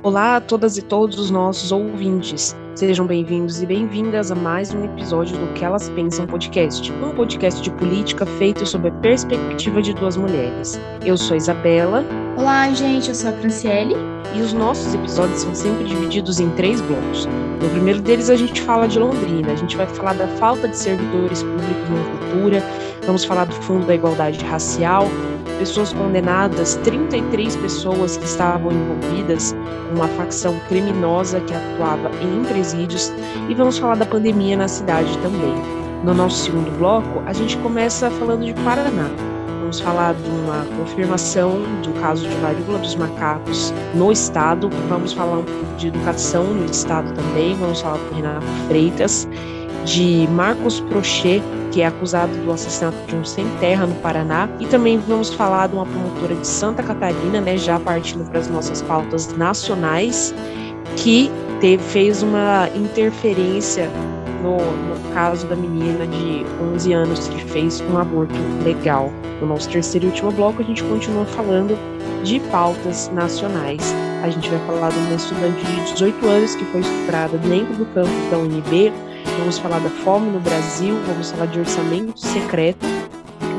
Olá a todas e todos os nossos ouvintes. Sejam bem-vindos e bem-vindas a mais um episódio do Que Elas Pensam Podcast, um podcast de política feito sob a perspectiva de duas mulheres. Eu sou a Isabela. Olá, gente, eu sou a Franciele. E os nossos episódios são sempre divididos em três blocos. No primeiro deles, a gente fala de Londrina, a gente vai falar da falta de servidores públicos na cultura, vamos falar do Fundo da Igualdade Racial, pessoas condenadas, 33 pessoas que estavam envolvidas uma facção criminosa que atuava em presídios e vamos falar da pandemia na cidade também. No nosso segundo bloco, a gente começa falando de Paraná. Vamos falar de uma confirmação do caso de varíola dos macacos no estado, vamos falar um pouco de educação no estado também, vamos falar com Renato Freitas, de Marcos Prochet, que é acusado do assassinato de um sem terra no Paraná. E também vamos falar de uma promotora de Santa Catarina, né, já partindo para as nossas pautas nacionais, que teve, fez uma interferência no, no, caso da menina de 11 anos que fez um aborto legal. No nosso terceiro e último bloco, a gente continua falando de pautas nacionais. A gente vai falar de uma estudante de 18 anos que foi estuprada dentro do campus da UNB, vamos falar da fome no Brasil, vamos falar de orçamento secreto.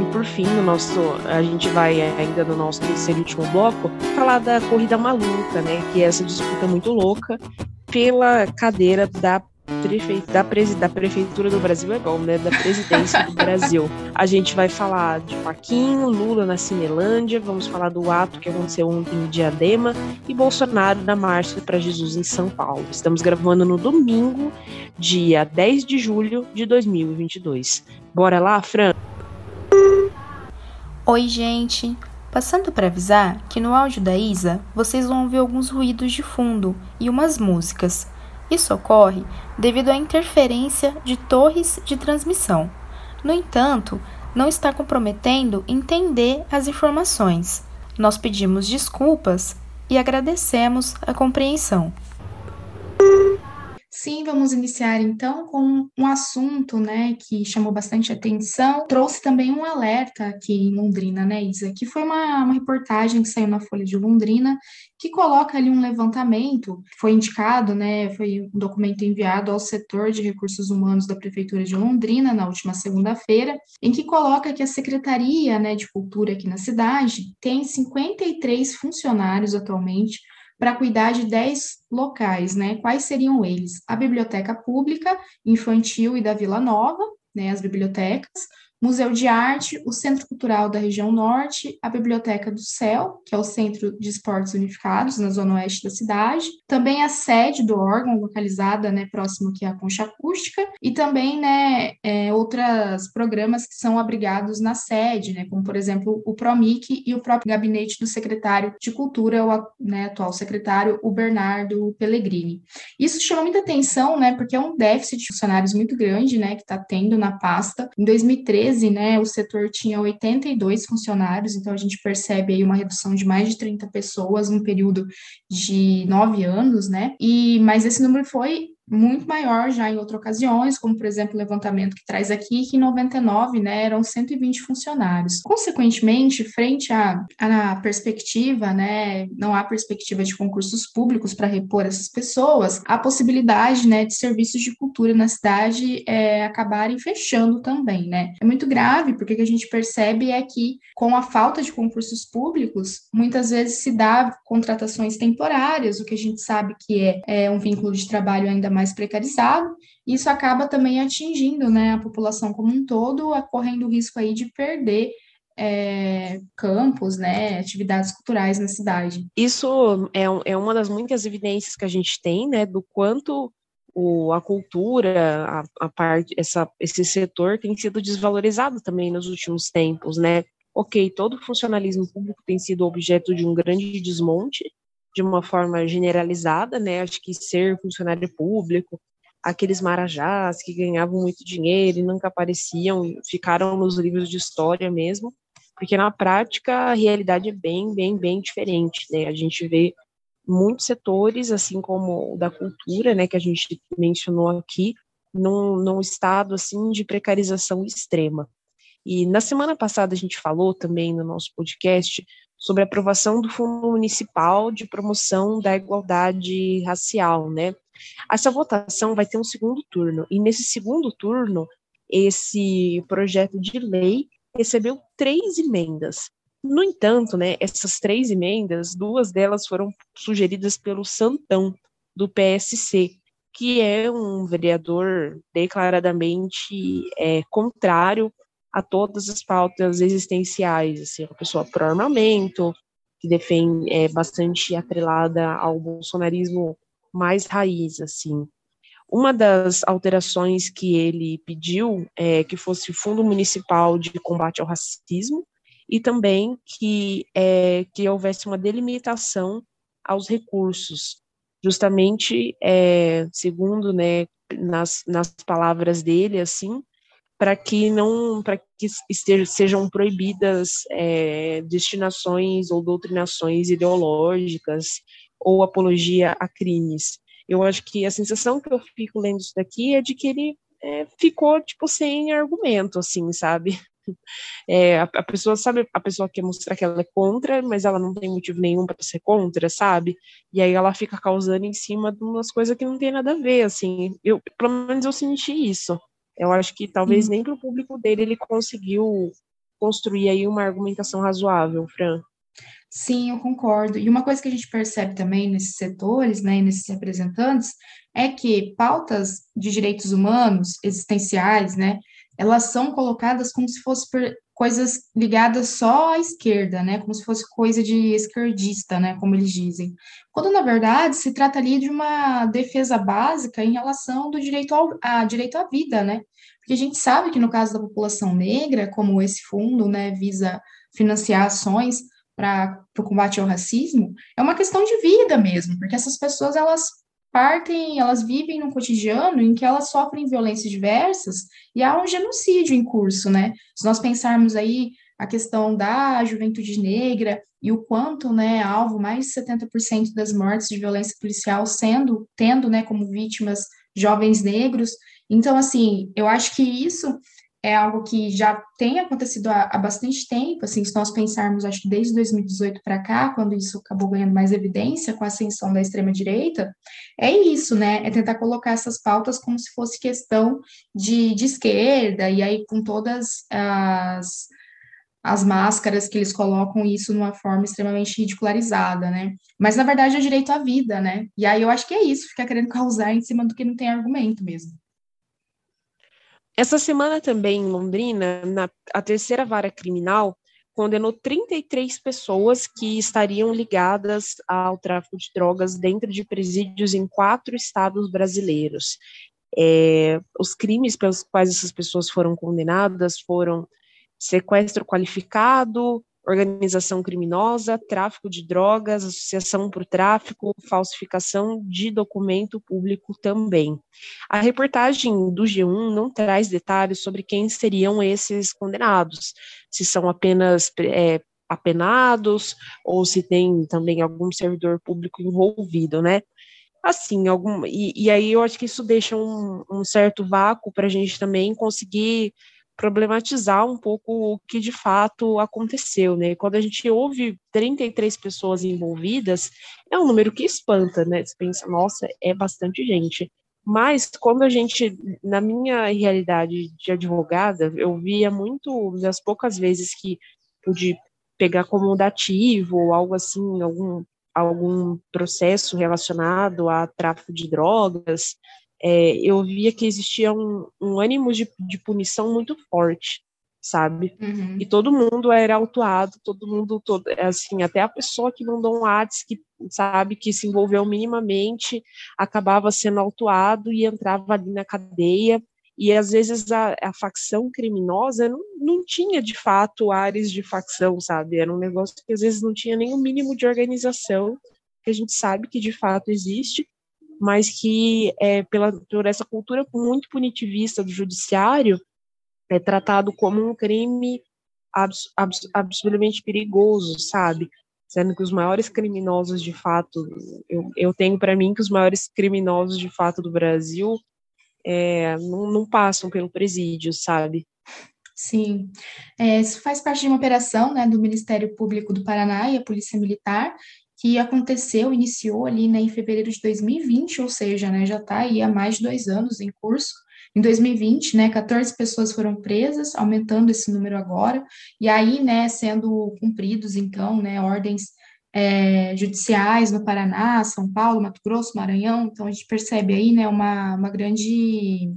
E por fim, no nosso, a gente vai ainda no nosso terceiro e último bloco falar da corrida maluca, né? Que é essa disputa muito louca pela cadeira da prefeito, da, presi, da prefeitura do Brasil é bom, né? Da presidência do Brasil. A gente vai falar de Joaquim, Lula na Cinelândia, vamos falar do ato que aconteceu ontem em Diadema e Bolsonaro da Marcha para Jesus em São Paulo. Estamos gravando no domingo, dia 10 de julho de 2022. Bora lá, Fran? Oi, gente. Passando para avisar que no áudio da Isa vocês vão ouvir alguns ruídos de fundo e umas músicas. Isso ocorre devido à interferência de torres de transmissão. No entanto, não está comprometendo entender as informações. Nós pedimos desculpas e agradecemos a compreensão. Sim, vamos iniciar então com um assunto, né, que chamou bastante atenção, trouxe também um alerta aqui em Londrina, né, Isa, que foi uma, uma reportagem que saiu na Folha de Londrina, que coloca ali um levantamento, foi indicado, né, foi um documento enviado ao setor de recursos humanos da Prefeitura de Londrina na última segunda-feira, em que coloca que a Secretaria, né, de Cultura aqui na cidade tem 53 funcionários atualmente, para cuidar de 10 locais, né? Quais seriam eles? A Biblioteca Pública, Infantil e da Vila Nova, né, as bibliotecas, Museu de Arte, o Centro Cultural da Região Norte, a Biblioteca do Céu, que é o Centro de Esportes Unificados, na zona oeste da cidade, também a sede do órgão, localizada né, próximo aqui à Concha Acústica, e também né, é, outros programas que são abrigados na sede, né, como, por exemplo, o PROMIC e o próprio gabinete do secretário de Cultura, o né, atual secretário, o Bernardo Pellegrini. Isso chama muita atenção, né, porque é um déficit de funcionários muito grande né, que está tendo na pasta. Em 2013, 2013, né, o setor tinha 82 funcionários, então a gente percebe aí uma redução de mais de 30 pessoas num período de nove anos, né? E mas esse número foi muito maior já em outras ocasiões, como por exemplo o levantamento que traz aqui, que em 99 né, eram 120 funcionários. Consequentemente, frente à, à perspectiva, né, não há perspectiva de concursos públicos para repor essas pessoas, a possibilidade né, de serviços de cultura na cidade é, acabarem fechando também. Né? É muito grave, porque o que a gente percebe é que, com a falta de concursos públicos, muitas vezes se dá contratações temporárias, o que a gente sabe que é, é um vínculo de trabalho ainda mais precarizado, e isso acaba também atingindo né, a população como um todo, correndo o risco aí de perder é, campos, né, atividades culturais na cidade. Isso é, é uma das muitas evidências que a gente tem, né, do quanto o, a cultura, a, a parte, essa, esse setor tem sido desvalorizado também nos últimos tempos, né? Ok, todo o funcionalismo público tem sido objeto de um grande desmonte, de uma forma generalizada, né? Acho que ser funcionário público, aqueles marajás que ganhavam muito dinheiro e nunca apareciam, ficaram nos livros de história mesmo, porque na prática a realidade é bem, bem, bem diferente, né? A gente vê muitos setores, assim como o da cultura, né, que a gente mencionou aqui, num, num estado assim de precarização extrema. E na semana passada a gente falou também no nosso podcast sobre a aprovação do Fundo Municipal de Promoção da Igualdade Racial, né? Essa votação vai ter um segundo turno, e nesse segundo turno, esse projeto de lei recebeu três emendas. No entanto, né, essas três emendas, duas delas foram sugeridas pelo Santão, do PSC, que é um vereador declaradamente é, contrário a todas as pautas existenciais, assim, uma pessoa pró-armamento, que defende, é bastante atrelada ao bolsonarismo mais raiz, assim. Uma das alterações que ele pediu é que fosse o Fundo Municipal de Combate ao Racismo e também que, é, que houvesse uma delimitação aos recursos, justamente, é, segundo, né, nas, nas palavras dele, assim, para que não, para que estejam, sejam proibidas é, destinações ou doutrinações ideológicas ou apologia a crimes. Eu acho que a sensação que eu fico lendo isso daqui é de que ele é, ficou, tipo, sem argumento, assim, sabe? É, a, a, pessoa sabe, a pessoa quer mostrar que ela é contra, mas ela não tem motivo nenhum para ser contra, sabe? E aí ela fica causando em cima de umas coisas que não tem nada a ver, assim. Eu, pelo menos eu senti isso. Eu acho que talvez hum. nem para o público dele ele conseguiu construir aí uma argumentação razoável, Fran. Sim, eu concordo. E uma coisa que a gente percebe também nesses setores, né, nesses representantes, é que pautas de direitos humanos existenciais, né, elas são colocadas como se fossem coisas ligadas só à esquerda, né, como se fosse coisa de esquerdista, né, como eles dizem. Quando na verdade se trata ali de uma defesa básica em relação do direito ao a direito à vida, né? Porque a gente sabe que no caso da população negra, como esse fundo, né, visa financiar ações para o combate ao racismo, é uma questão de vida mesmo, porque essas pessoas elas partem, elas vivem num cotidiano em que elas sofrem violências diversas e há um genocídio em curso, né? Se nós pensarmos aí a questão da juventude negra e o quanto, né, alvo mais de 70% das mortes de violência policial sendo, tendo, né, como vítimas jovens negros. Então, assim, eu acho que isso é algo que já tem acontecido há, há, bastante tempo, assim, se nós pensarmos, acho que desde 2018 para cá, quando isso acabou ganhando mais evidência com a ascensão da extrema-direita, é isso, né, é tentar colocar essas pautas como se fosse questão de, de esquerda, e aí com todas as, as máscaras que eles colocam isso numa forma extremamente ridicularizada, né, mas na verdade é direito à vida, né, e aí eu acho que é isso, ficar querendo causar em cima do que não tem argumento mesmo. Essa semana também em Londrina, na, a terceira vara criminal condenou 33 pessoas que estariam ligadas ao tráfico de drogas dentro de presídios em quatro estados brasileiros. É, os crimes pelos quais essas pessoas foram condenadas foram sequestro qualificado, organização criminosa, tráfico de drogas, associação por tráfico, falsificação de documento público também. A reportagem do G1 não traz detalhes sobre quem seriam esses condenados, se são apenas é, apenados ou se tem também algum servidor público envolvido, né? Assim, algum, e, e aí eu acho que isso deixa um, um certo vácuo para a gente também conseguir problematizar um pouco o que de fato aconteceu, né? Quando a gente ouve 33 pessoas envolvidas, é um número que espanta, né? Você pensa, nossa, é bastante gente. Mas quando a gente, na minha realidade de advogada, eu via muito, das poucas vezes que pude pegar como dativo ou algo assim, algum, algum processo relacionado a tráfico de drogas, é, eu via que existia um, um ânimo de, de, punição muito forte, sabe? Uhum. E todo mundo era autuado, todo mundo, todo, assim, até a pessoa que mandou um ads que sabe que se envolveu minimamente acabava sendo autuado e entrava ali na cadeia. E às vezes a, a facção criminosa não, não tinha de fato áreas de facção, sabe? Era um negócio que às vezes não tinha nem o mínimo de organização, que a gente sabe que de fato existe, mas que é, pela, por essa cultura muito punitivista do judiciário é tratado como um crime abs, abs, absolutamente perigoso, sabe? Sendo que os maiores criminosos de fato, eu, eu tenho para mim que os maiores criminosos de fato do Brasil é, não, não passam pelo presídio, sabe? Sim, é, isso faz parte de uma operação né, do Ministério Público do Paraná e a Polícia Militar, que aconteceu, iniciou ali né, em fevereiro de 2020, ou seja, né, já está aí há mais de dois anos em curso. Em 2020, né, 14 pessoas foram presas, aumentando esse número agora, e aí, né, sendo cumpridos, então, né, ordens é, judiciais no Paraná, São Paulo, Mato Grosso, Maranhão, então a gente percebe aí, né, uma, uma grande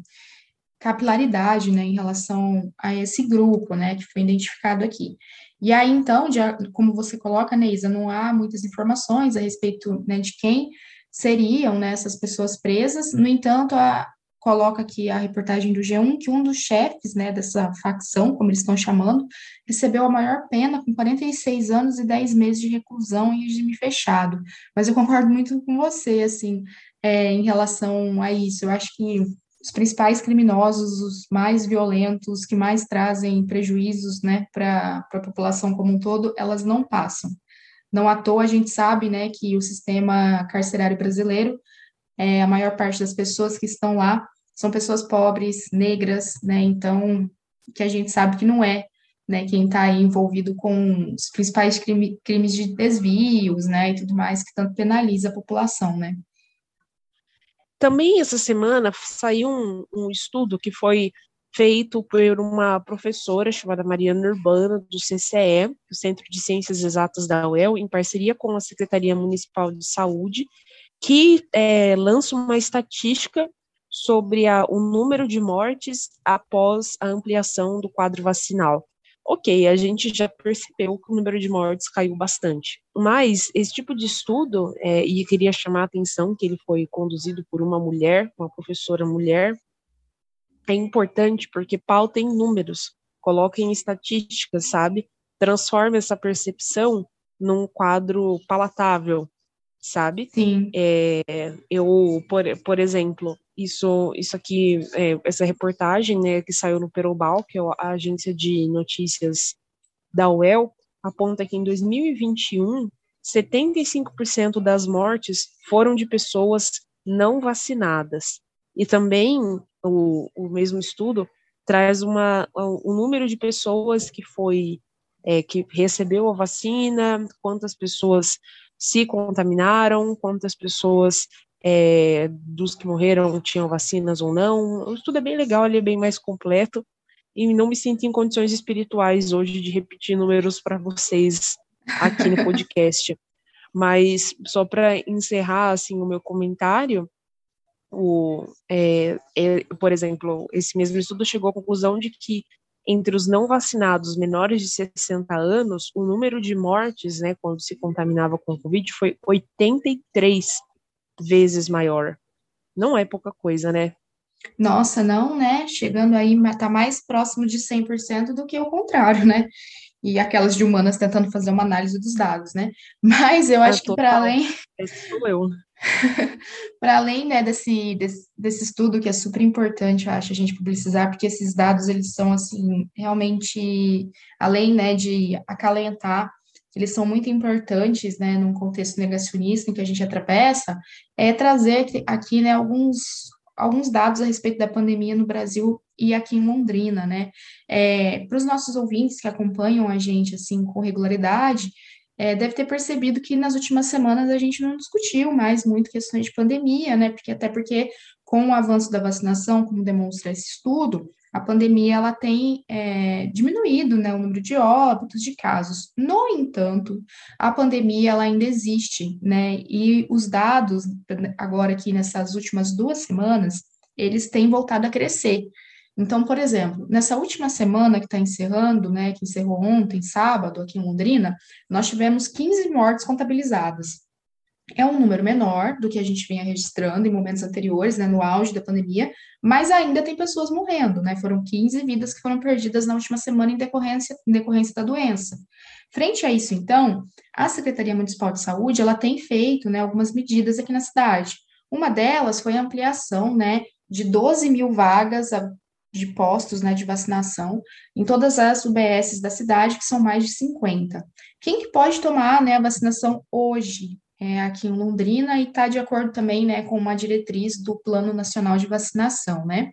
capilaridade, né, em relação a esse grupo, né, que foi identificado aqui. E aí, então, de, como você coloca, Neisa, não há muitas informações a respeito né, de quem seriam né, essas pessoas presas, no entanto, a, coloca aqui a reportagem do G1 que um dos chefes né, dessa facção, como eles estão chamando, recebeu a maior pena com 46 anos e 10 meses de reclusão em regime fechado. Mas eu concordo muito com você, assim, é, em relação a isso. Eu acho que os principais criminosos, os mais violentos, que mais trazem prejuízos né, para a população como um todo, elas não passam. Não à toa a gente sabe né, que o sistema carcerário brasileiro, é, a maior parte das pessoas que estão lá são pessoas pobres, negras, né, então, que a gente sabe que não é né, quem está envolvido com os principais crime, crimes de desvios, né, e tudo mais, que tanto penaliza a população, né. Também essa semana saiu um, um estudo que foi feito por uma professora chamada Mariana Urbana, do CCE, o Centro de Ciências Exatas da UEL, em parceria com a Secretaria Municipal de Saúde, que é, lança uma estatística sobre a, o número de mortes após a ampliação do quadro vacinal ok, a gente já percebeu que o número de mortes caiu bastante. Mas esse tipo de estudo, é, e queria chamar a atenção que ele foi conduzido por uma mulher, uma professora mulher, é importante porque pauta em números, coloca em estatísticas, sabe? Transforma essa percepção num quadro palatável, sabe? Sim. É, eu, por, por exemplo, isso, isso aqui, é, essa reportagem, né, que saiu no Perobal, que é a agência de notícias da UEL, aponta que em 2021, 75% das mortes foram de pessoas não vacinadas. E também o, o mesmo estudo traz uma, o número de pessoas que foi é, que recebeu a vacina, quantas pessoas se contaminaram, quantas pessoas é, dos que morreram tinham vacinas ou não. O estudo é bem legal, ele é bem mais completo, e não me sinto em condições espirituais hoje de repetir números para vocês aqui no podcast. Mas só para encerrar assim o meu comentário, o, é, é, por exemplo, esse mesmo estudo chegou à conclusão de que entre os não vacinados menores de 60 anos, o número de mortes, né, quando se contaminava com o Covid, foi 83 vezes maior. Não é pouca coisa, né? Nossa, não, né? Chegando aí, tá mais próximo de 100% do que o contrário, né? E aquelas de humanas tentando fazer uma análise dos dados, né? Mas eu acho é, que para além. Esse sou eu. Para além né, desse, desse, desse, estudo que é super importante, eu acho, a gente publicizar, porque esses dados, eles são, assim, realmente, além, né, de acalentar, eles são muito importantes, né, num contexto negacionista em que a gente atravessa, é trazer aqui, né, alguns, alguns dados a respeito da pandemia no Brasil e aqui em Londrina, né, é, para os nossos ouvintes que acompanham a gente, assim, com regularidade, é, deve ter percebido que nas últimas semanas a gente não discutiu mais muito questões de pandemia, né? Porque até porque com o avanço da vacinação, como demonstra esse estudo, a pandemia ela tem é, diminuído, né, o número de óbitos, de casos. No entanto, a pandemia ela ainda existe, né? E os dados agora aqui nessas últimas duas semanas eles têm voltado a crescer. Então, por exemplo, nessa última semana que está encerrando, né, que encerrou ontem, sábado, aqui em Londrina, nós tivemos 15 mortes contabilizadas. É um número menor do que a gente vinha registrando em momentos anteriores, né, no auge da pandemia, mas ainda tem pessoas morrendo, né? Foram 15 vidas que foram perdidas na última semana em decorrência, em decorrência da doença. Frente a isso, então, a Secretaria Municipal de Saúde, ela tem feito, né, algumas medidas aqui na cidade. Uma delas foi a ampliação, né, de 12 mil vagas de postos né, de vacinação em todas as UBSs da cidade, que são mais de 50. Quem que pode tomar né, a vacinação hoje? É, aqui em Londrina e está de acordo também né, com uma diretriz do Plano Nacional de Vacinação, né?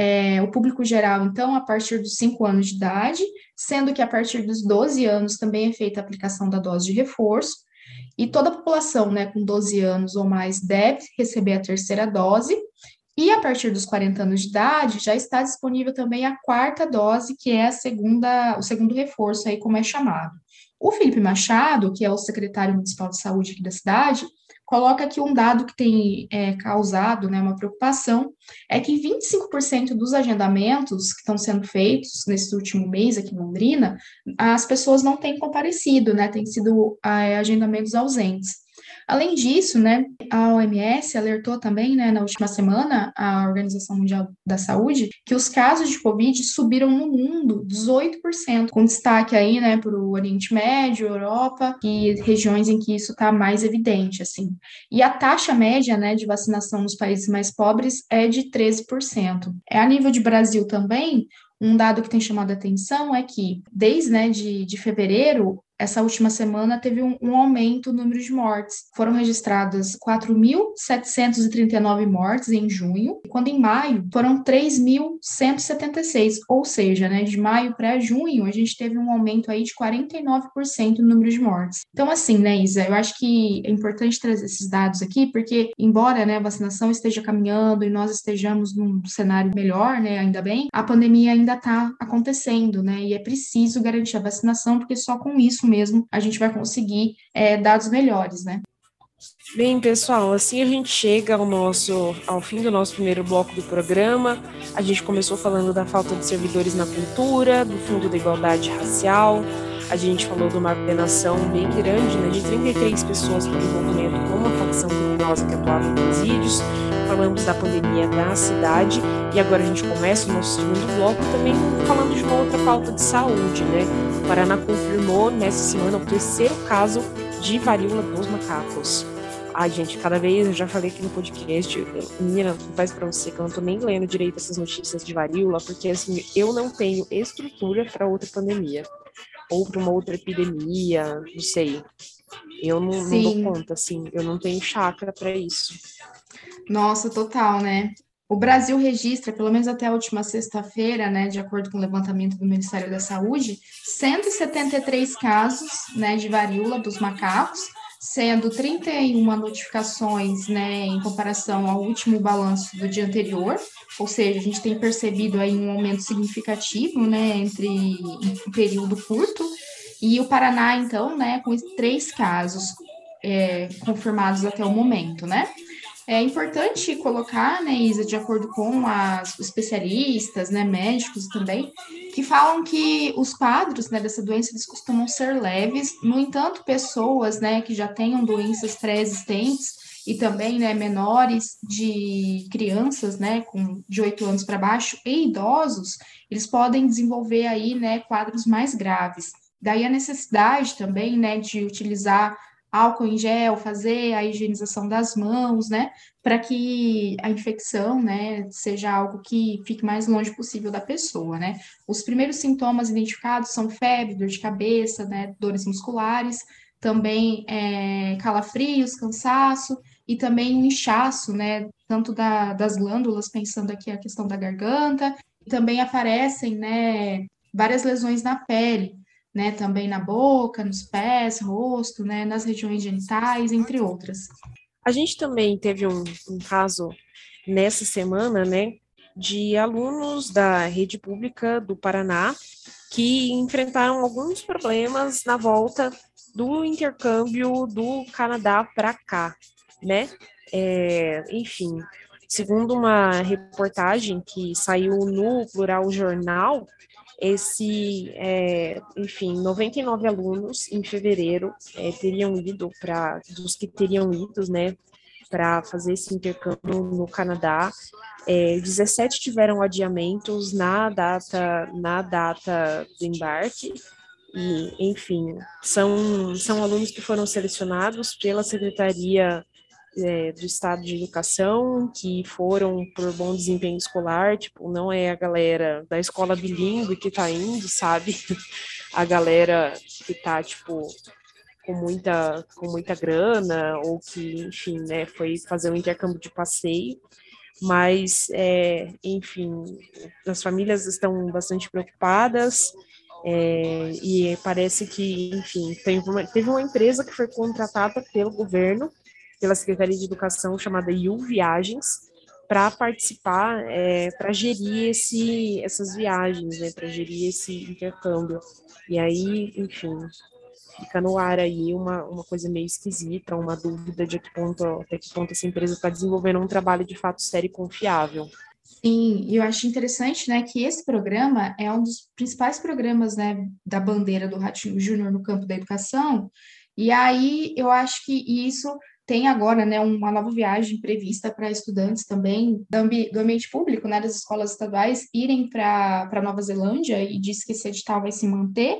é, o público geral, então, a partir dos 5 anos de idade, sendo que a partir dos 12 anos também é feita a aplicação da dose de reforço, e toda a população né, com 12 anos ou mais deve receber a terceira dose, e a partir dos 40 anos de idade já está disponível também a quarta dose, que é a segunda, o segundo reforço, aí como é chamado. O Felipe Machado, que é o secretário municipal de saúde aqui da cidade, coloca aqui um dado que tem é, causado né, uma preocupação, é que 25% dos agendamentos que estão sendo feitos nesse último mês aqui em Londrina, as pessoas não têm comparecido, né, têm sido é, agendamentos ausentes. Além disso, né, a OMS alertou também, né, na última semana, a Organização Mundial da Saúde, que os casos de Covid subiram no mundo 18%, com destaque aí, né, para o Oriente Médio, Europa e regiões em que isso está mais evidente, assim. E a taxa média, né, de vacinação nos países mais pobres é de 13%. É a nível de Brasil também, um dado que tem chamado a atenção é que, desde né, de, de fevereiro, essa última semana teve um, um, aumento no número de mortes. Foram registradas 4.739 mortes em junho, quando em maio foram 3.176, ou seja, né, de maio para junho a gente teve um aumento aí de 49% no número de mortes. Então, assim, né, Isa, eu acho que é importante trazer esses dados aqui, porque embora né, a vacinação esteja caminhando e nós estejamos num cenário melhor, né, ainda bem, a pandemia ainda está acontecendo, né, e é preciso garantir a vacinação, porque só com isso mesmo a gente vai conseguir é, dados melhores, né? Bem, pessoal, assim a gente chega ao nosso ao fim do nosso primeiro bloco do programa. A gente começou falando da falta de servidores na cultura, do Fundo da Igualdade Racial. A gente falou de uma ordenação bem grande, né, de 33 pessoas por envolvimento com uma facção criminosa que atuava em presídios. Falamos da pandemia da cidade e agora a gente começa o nosso segundo bloco também falando de uma outra falta de saúde, né? O Paraná confirmou nessa semana o terceiro caso de varíola dos macacos. Ai, gente, cada vez eu já falei aqui no podcast, menina, faz pra você que eu não tô nem lendo direito essas notícias de varíola, porque assim, eu não tenho estrutura para outra pandemia ou para uma outra epidemia, não sei. Eu não, não, dou conta, assim, eu não tenho chácara para isso. Nossa, total, né? O Brasil registra, pelo menos até a última sexta-feira, né, de acordo com o levantamento do Ministério da Saúde, 173 casos né, de varíola dos macacos, sendo 31 notificações né, em comparação ao último balanço do dia anterior, ou seja, a gente tem percebido aí um aumento significativo né, entre um período curto, e o Paraná, então, né, com três casos é, confirmados até o momento, né? É importante colocar, né, Isa, de acordo com as especialistas, né, médicos também, que falam que os quadros né, dessa doença eles costumam ser leves. No entanto, pessoas né, que já tenham doenças pré-existentes e também né, menores de crianças né, com de 8 anos para baixo e idosos, eles podem desenvolver aí né, quadros mais graves. Daí a necessidade também né, de utilizar álcool em gel, fazer a higienização das mãos, né, para que a infecção, né, seja algo que fique mais longe possível da pessoa, né. Os primeiros sintomas identificados são febre, dor de cabeça, né, dores musculares, também é, calafrios, cansaço e também inchaço, né, tanto da, das glândulas, pensando aqui a questão da garganta, e também aparecem, né, várias lesões na pele, né, também na boca, nos pés, rosto, né, nas regiões genitais, entre outras. A gente também teve um, um caso nessa semana, né, de alunos da rede pública do Paraná que enfrentaram alguns problemas na volta do intercâmbio do Canadá para cá, né? É, enfim, segundo uma reportagem que saiu no Plural Jornal, esse, é, enfim, 99 alunos em fevereiro é, teriam ido para, dos que teriam ido, né, para fazer esse intercâmbio no Canadá, é, 17 tiveram adiamentos na data, na data do embarque, e, enfim, são, são alunos que foram selecionados pela Secretaria é, do Estado de Educação que foram por bom desempenho escolar, tipo, não é a galera da escola bilíngue que tá indo, sabe? A galera que tá, tipo, com muita, com muita grana, ou que, enfim, né, foi fazer um intercâmbio de passeio. mas, é, enfim, as famílias estão bastante preocupadas, é, e parece que, enfim, teve uma, teve uma empresa que foi contratada pelo governo, pela Secretaria de Educação, chamada IU Viagens, para participar, é, para gerir esse, essas viagens, né, para gerir esse intercâmbio. E aí, enfim, fica no ar aí uma, uma coisa meio esquisita, uma dúvida de que ponto, até que ponto essa empresa está desenvolvendo um trabalho de fato sério e confiável. Sim, eu acho interessante, né, que esse programa é um dos principais programas, né, da bandeira do Ratinho Júnior no campo da educação, e aí eu acho que isso tem agora, né, uma nova viagem prevista para estudantes também do, ambi do, ambiente público, né, das escolas estaduais, irem para Nova Zelândia, e diz que esse edital vai se manter,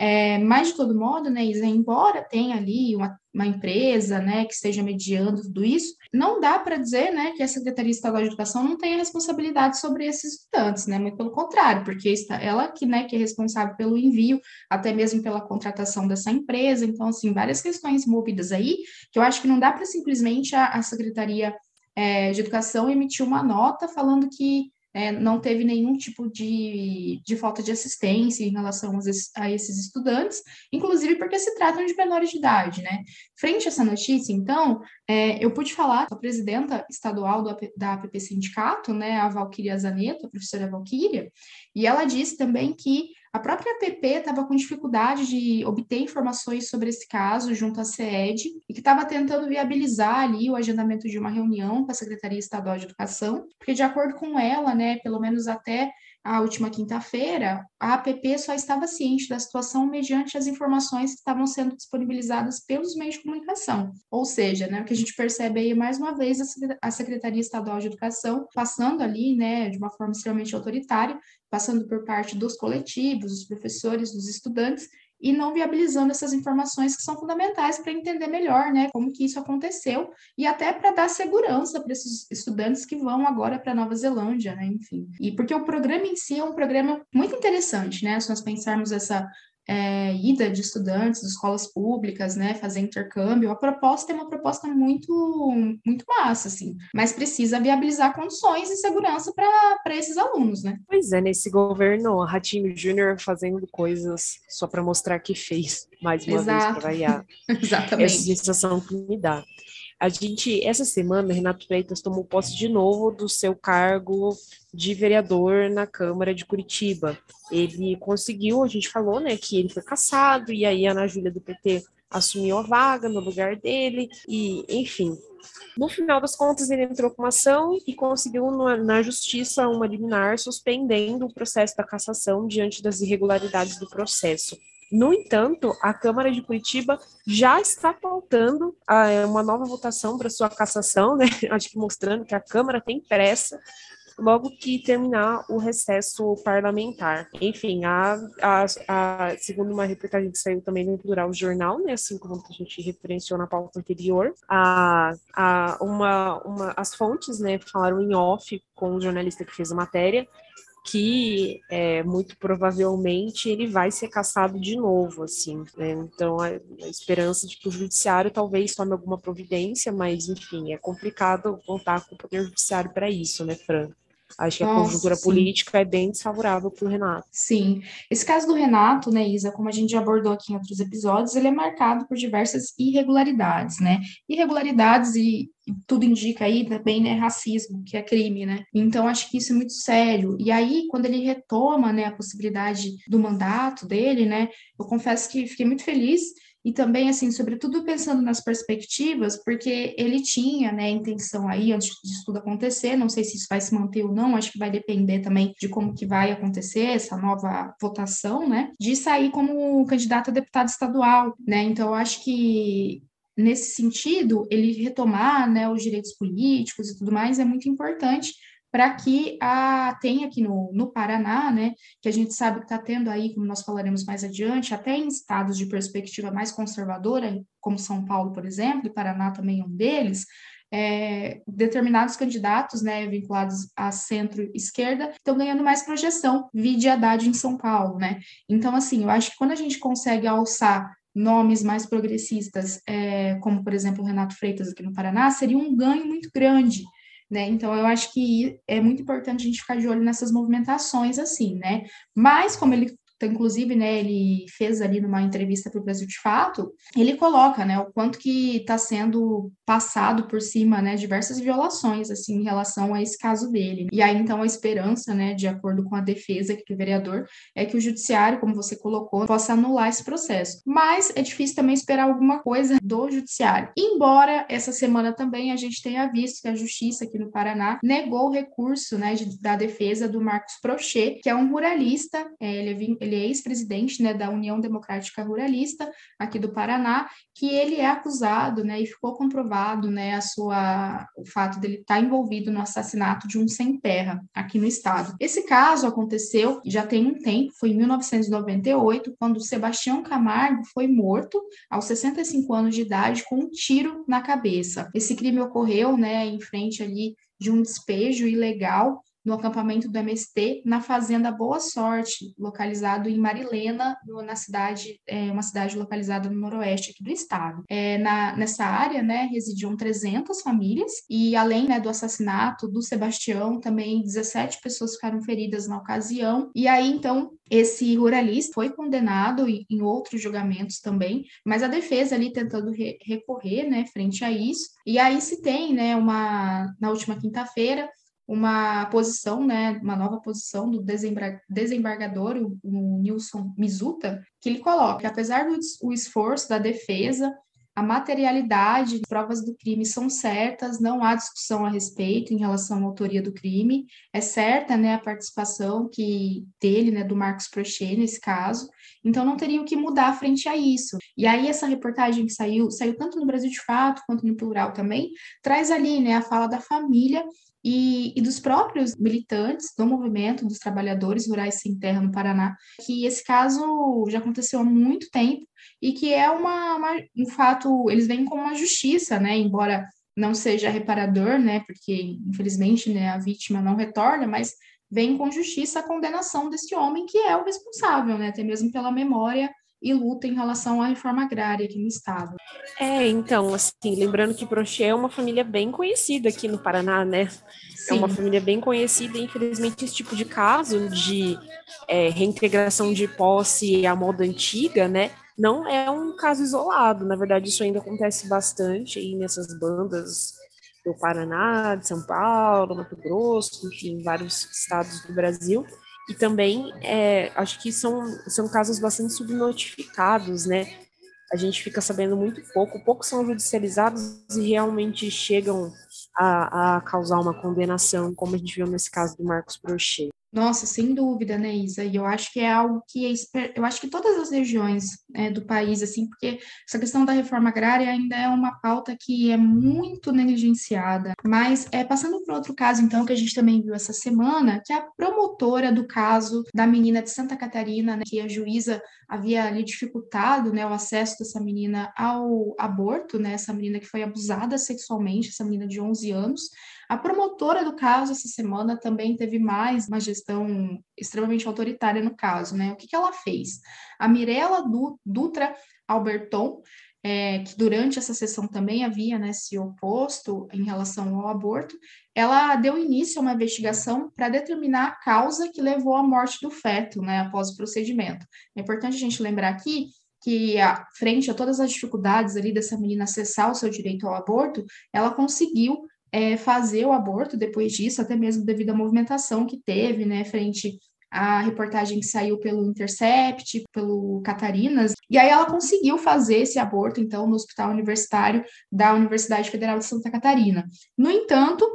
é, mas, de todo modo, né, Isa, embora tenha ali uma, uma, empresa né, que esteja mediando tudo isso, não dá para dizer né, que a Secretaria Estadual de Educação não tenha responsabilidade sobre esses estudantes, né, muito pelo contrário, porque está, ela que, né, que é responsável pelo envio, até mesmo pela contratação dessa empresa, então, assim, várias questões movidas aí, que eu acho que não dá para simplesmente a, a Secretaria é, de Educação emitir uma nota falando que é, não teve nenhum tipo de, de falta de assistência em relação a esses estudantes, inclusive porque se tratam de menores de idade, né? Frente a essa notícia, então, é, eu pude falar com a presidenta estadual do, da APP Sindicato, né, a Valquíria Zaneto, a professora Valquíria, e ela disse também que a própria APP estava com dificuldade de obter informações sobre esse caso junto à SED e que estava tentando viabilizar ali o agendamento de uma reunião com a Secretaria Estadual de Educação, porque de acordo com ela, né, pelo menos até a última quinta-feira, a APP só estava ciente da situação mediante as informações que estavam sendo disponibilizadas pelos meios de comunicação. Ou seja, né, o que a gente percebe aí mais uma vez a Secretaria Estadual de Educação passando ali, né, de uma forma extremamente autoritária, passando por parte dos coletivos, dos professores, dos estudantes, e não viabilizando essas informações que são fundamentais para entender melhor, né, como que isso aconteceu e até para dar segurança para esses estudantes que vão agora para Nova Zelândia, né, enfim. E porque o programa em si é um programa muito interessante, né, se nós pensarmos essa é, ida de estudantes de escolas públicas, né, fazer intercâmbio, a proposta é uma proposta muito, muito massa, assim, mas precisa viabilizar condições e segurança para esses alunos, né? Pois é, nesse governo, Ratinho Júnior fazendo coisas só para mostrar que fez, mais uma Exato. vez, para. Exatamente. Essa sensação que me dá. A gente, essa semana, Renato Freitas tomou posse de novo do seu cargo de vereador na Câmara de Curitiba. Ele conseguiu, a gente falou, né, que ele foi caçado, e aí a Ana Júlia do PT assumiu a vaga no lugar dele, e enfim. No final das contas, ele entrou com uma ação e conseguiu na justiça uma liminar suspendendo o processo da cassação diante das irregularidades do processo. No entanto, a Câmara de Curitiba já está pautando ah, uma nova votação para sua cassação, né? Acho que mostrando que a Câmara tem pressa logo que terminar o recesso parlamentar. Enfim, a, a, a, segundo uma reportagem que saiu também no Plural Jornal, né, assim como a gente referenciou na pauta anterior, a, a, uma, uma, as fontes né, falaram em off com o jornalista que fez a matéria que é, muito provavelmente ele vai ser caçado de novo, assim, né? Então a, a, esperança de que o judiciário talvez tome alguma providência, mas enfim, é complicado contar com o poder judiciário para isso, né, Fran? Acho que Nossa, a conjuntura sim. política é bem desfavorável para o Renato. Sim. Esse caso do Renato, né, Isa, como a gente já abordou aqui em outros episódios, ele é marcado por diversas irregularidades, né? Irregularidades e tudo indica aí também, né, racismo, que é crime, né? Então, acho que isso é muito sério. E aí, quando ele retoma, né, a possibilidade do mandato dele, né, eu confesso que fiquei muito feliz e também, assim, sobretudo pensando nas perspectivas, porque ele tinha, né, intenção aí, antes disso tudo acontecer, não sei se isso vai se manter ou não, acho que vai depender também de como que vai acontecer essa nova votação, né, de sair como candidato a deputado estadual, né, então acho que nesse sentido, ele retomar, né, os direitos políticos e tudo mais é muito importante, para que a, tenha aqui no, no Paraná, né, que a gente sabe que está tendo aí, como nós falaremos mais adiante, até em estados de perspectiva mais conservadora, como São Paulo, por exemplo, e Paraná também é um deles, é, determinados candidatos, né, vinculados à centro-esquerda, estão ganhando mais projeção, vide Haddad em São Paulo, né? Então, assim, eu acho que quando a gente consegue alçar nomes mais progressistas, é, como, por exemplo, o Renato Freitas aqui no Paraná, seria um ganho muito grande, né? Então eu acho que é muito importante a gente ficar de olho nessas movimentações assim, né? Mas como ele então, inclusive, né, ele fez ali numa entrevista para o Brasil de Fato, ele coloca, né, o quanto que está sendo passado por cima, né, diversas violações, assim, em relação a esse caso dele. E aí, então, a esperança, né, de acordo com a defesa aqui do vereador, é que o judiciário, como você colocou, possa anular esse processo. Mas é difícil também esperar alguma coisa do judiciário. Embora essa semana também a gente tenha visto que a justiça aqui no Paraná negou o recurso, né, de, da defesa do Marcos Prochet, que é um ruralista, é, ele é ele é ex-presidente né, da União Democrática Ruralista aqui do Paraná, que ele é acusado, né, e ficou comprovado, né, a sua, o fato dele estar envolvido no assassinato de um sem terra aqui no estado. Esse caso aconteceu já tem um tempo, foi em 1998, quando Sebastião Camargo foi morto aos 65 anos de idade com um tiro na cabeça. Esse crime ocorreu, né, em frente ali de um despejo ilegal no acampamento do MST, na Fazenda Boa Sorte, localizado em Marilena, na cidade, é, uma cidade localizada no noroeste aqui do estado. É, na, nessa área, né, residiam 300 famílias, e além né, do assassinato do Sebastião, também 17 pessoas ficaram feridas na ocasião, e aí, então, esse ruralista foi condenado em outros julgamentos também, mas a defesa ali tentando re recorrer, né, frente a isso. E aí se tem, né, uma na última quinta-feira, uma posição, né, uma nova posição do desembargador, o, o Nilson Mizuta, que ele coloca apesar do esforço da defesa, a materialidade, as provas do crime são certas, não há discussão a respeito em relação à autoria do crime. É certa, né, a participação que dele, né, do Marcos Prochet nesse caso. Então não teria o que mudar frente a isso. E aí essa reportagem que saiu, saiu tanto no Brasil de Fato quanto no Plural também, traz ali, né, a fala da família e, e, dos próprios militantes do movimento dos trabalhadores rurais sem terra no Paraná, que esse caso já aconteceu há muito tempo e que é uma, uma um fato, eles vêm como uma justiça, né, embora não seja reparador, né, porque infelizmente, né, a vítima não retorna, mas vem com justiça a condenação desse homem que é o responsável, né, até mesmo pela memória e luta em relação à reforma agrária aqui no estado. É, então, assim, lembrando que Prochê é uma família bem conhecida aqui no Paraná, né? Sim. É uma família bem conhecida e, infelizmente, esse tipo de caso de é, reintegração de posse à moda antiga, né? Não é um caso isolado, na verdade, isso ainda acontece bastante aí nessas bandas do Paraná, de São Paulo, Mato Grosso, enfim, vários estados do Brasil. E também, é, acho que são, são casos bastante subnotificados, né? A gente fica sabendo muito pouco, poucos são judicializados e realmente chegam a, a causar uma condenação, como a gente viu nesse caso do Marcos Prochet. Nossa, sem dúvida, né, Isa? E eu acho que é algo que é, eu acho que todas as regiões né, do país, assim, porque essa questão da reforma agrária ainda é uma pauta que é muito negligenciada. Mas é passando por outro caso, então, que a gente também viu essa semana, que a promotora do caso da menina de Santa Catarina, né, que a juíza havia ali dificultado, né, o acesso dessa menina ao aborto, né, essa menina que foi abusada sexualmente, essa menina de 11 anos, a promotora do caso essa semana também teve mais uma gestão extremamente autoritária no caso, né? O que, que ela fez? A Mirella Dutra Alberton, é, que durante essa sessão também havia né, se oposto em relação ao aborto, ela deu início a uma investigação para determinar a causa que levou à morte do feto, né, após o procedimento. É importante a gente lembrar aqui que, a, frente a todas as dificuldades ali dessa menina acessar o seu direito ao aborto, ela conseguiu é, fazer o aborto depois disso, até mesmo devido à movimentação que teve, né, frente à reportagem que saiu pelo Intercept, pelo Catarinas, e aí ela conseguiu fazer esse aborto, então, no Hospital Universitário da Universidade Federal de Santa Catarina. No entanto,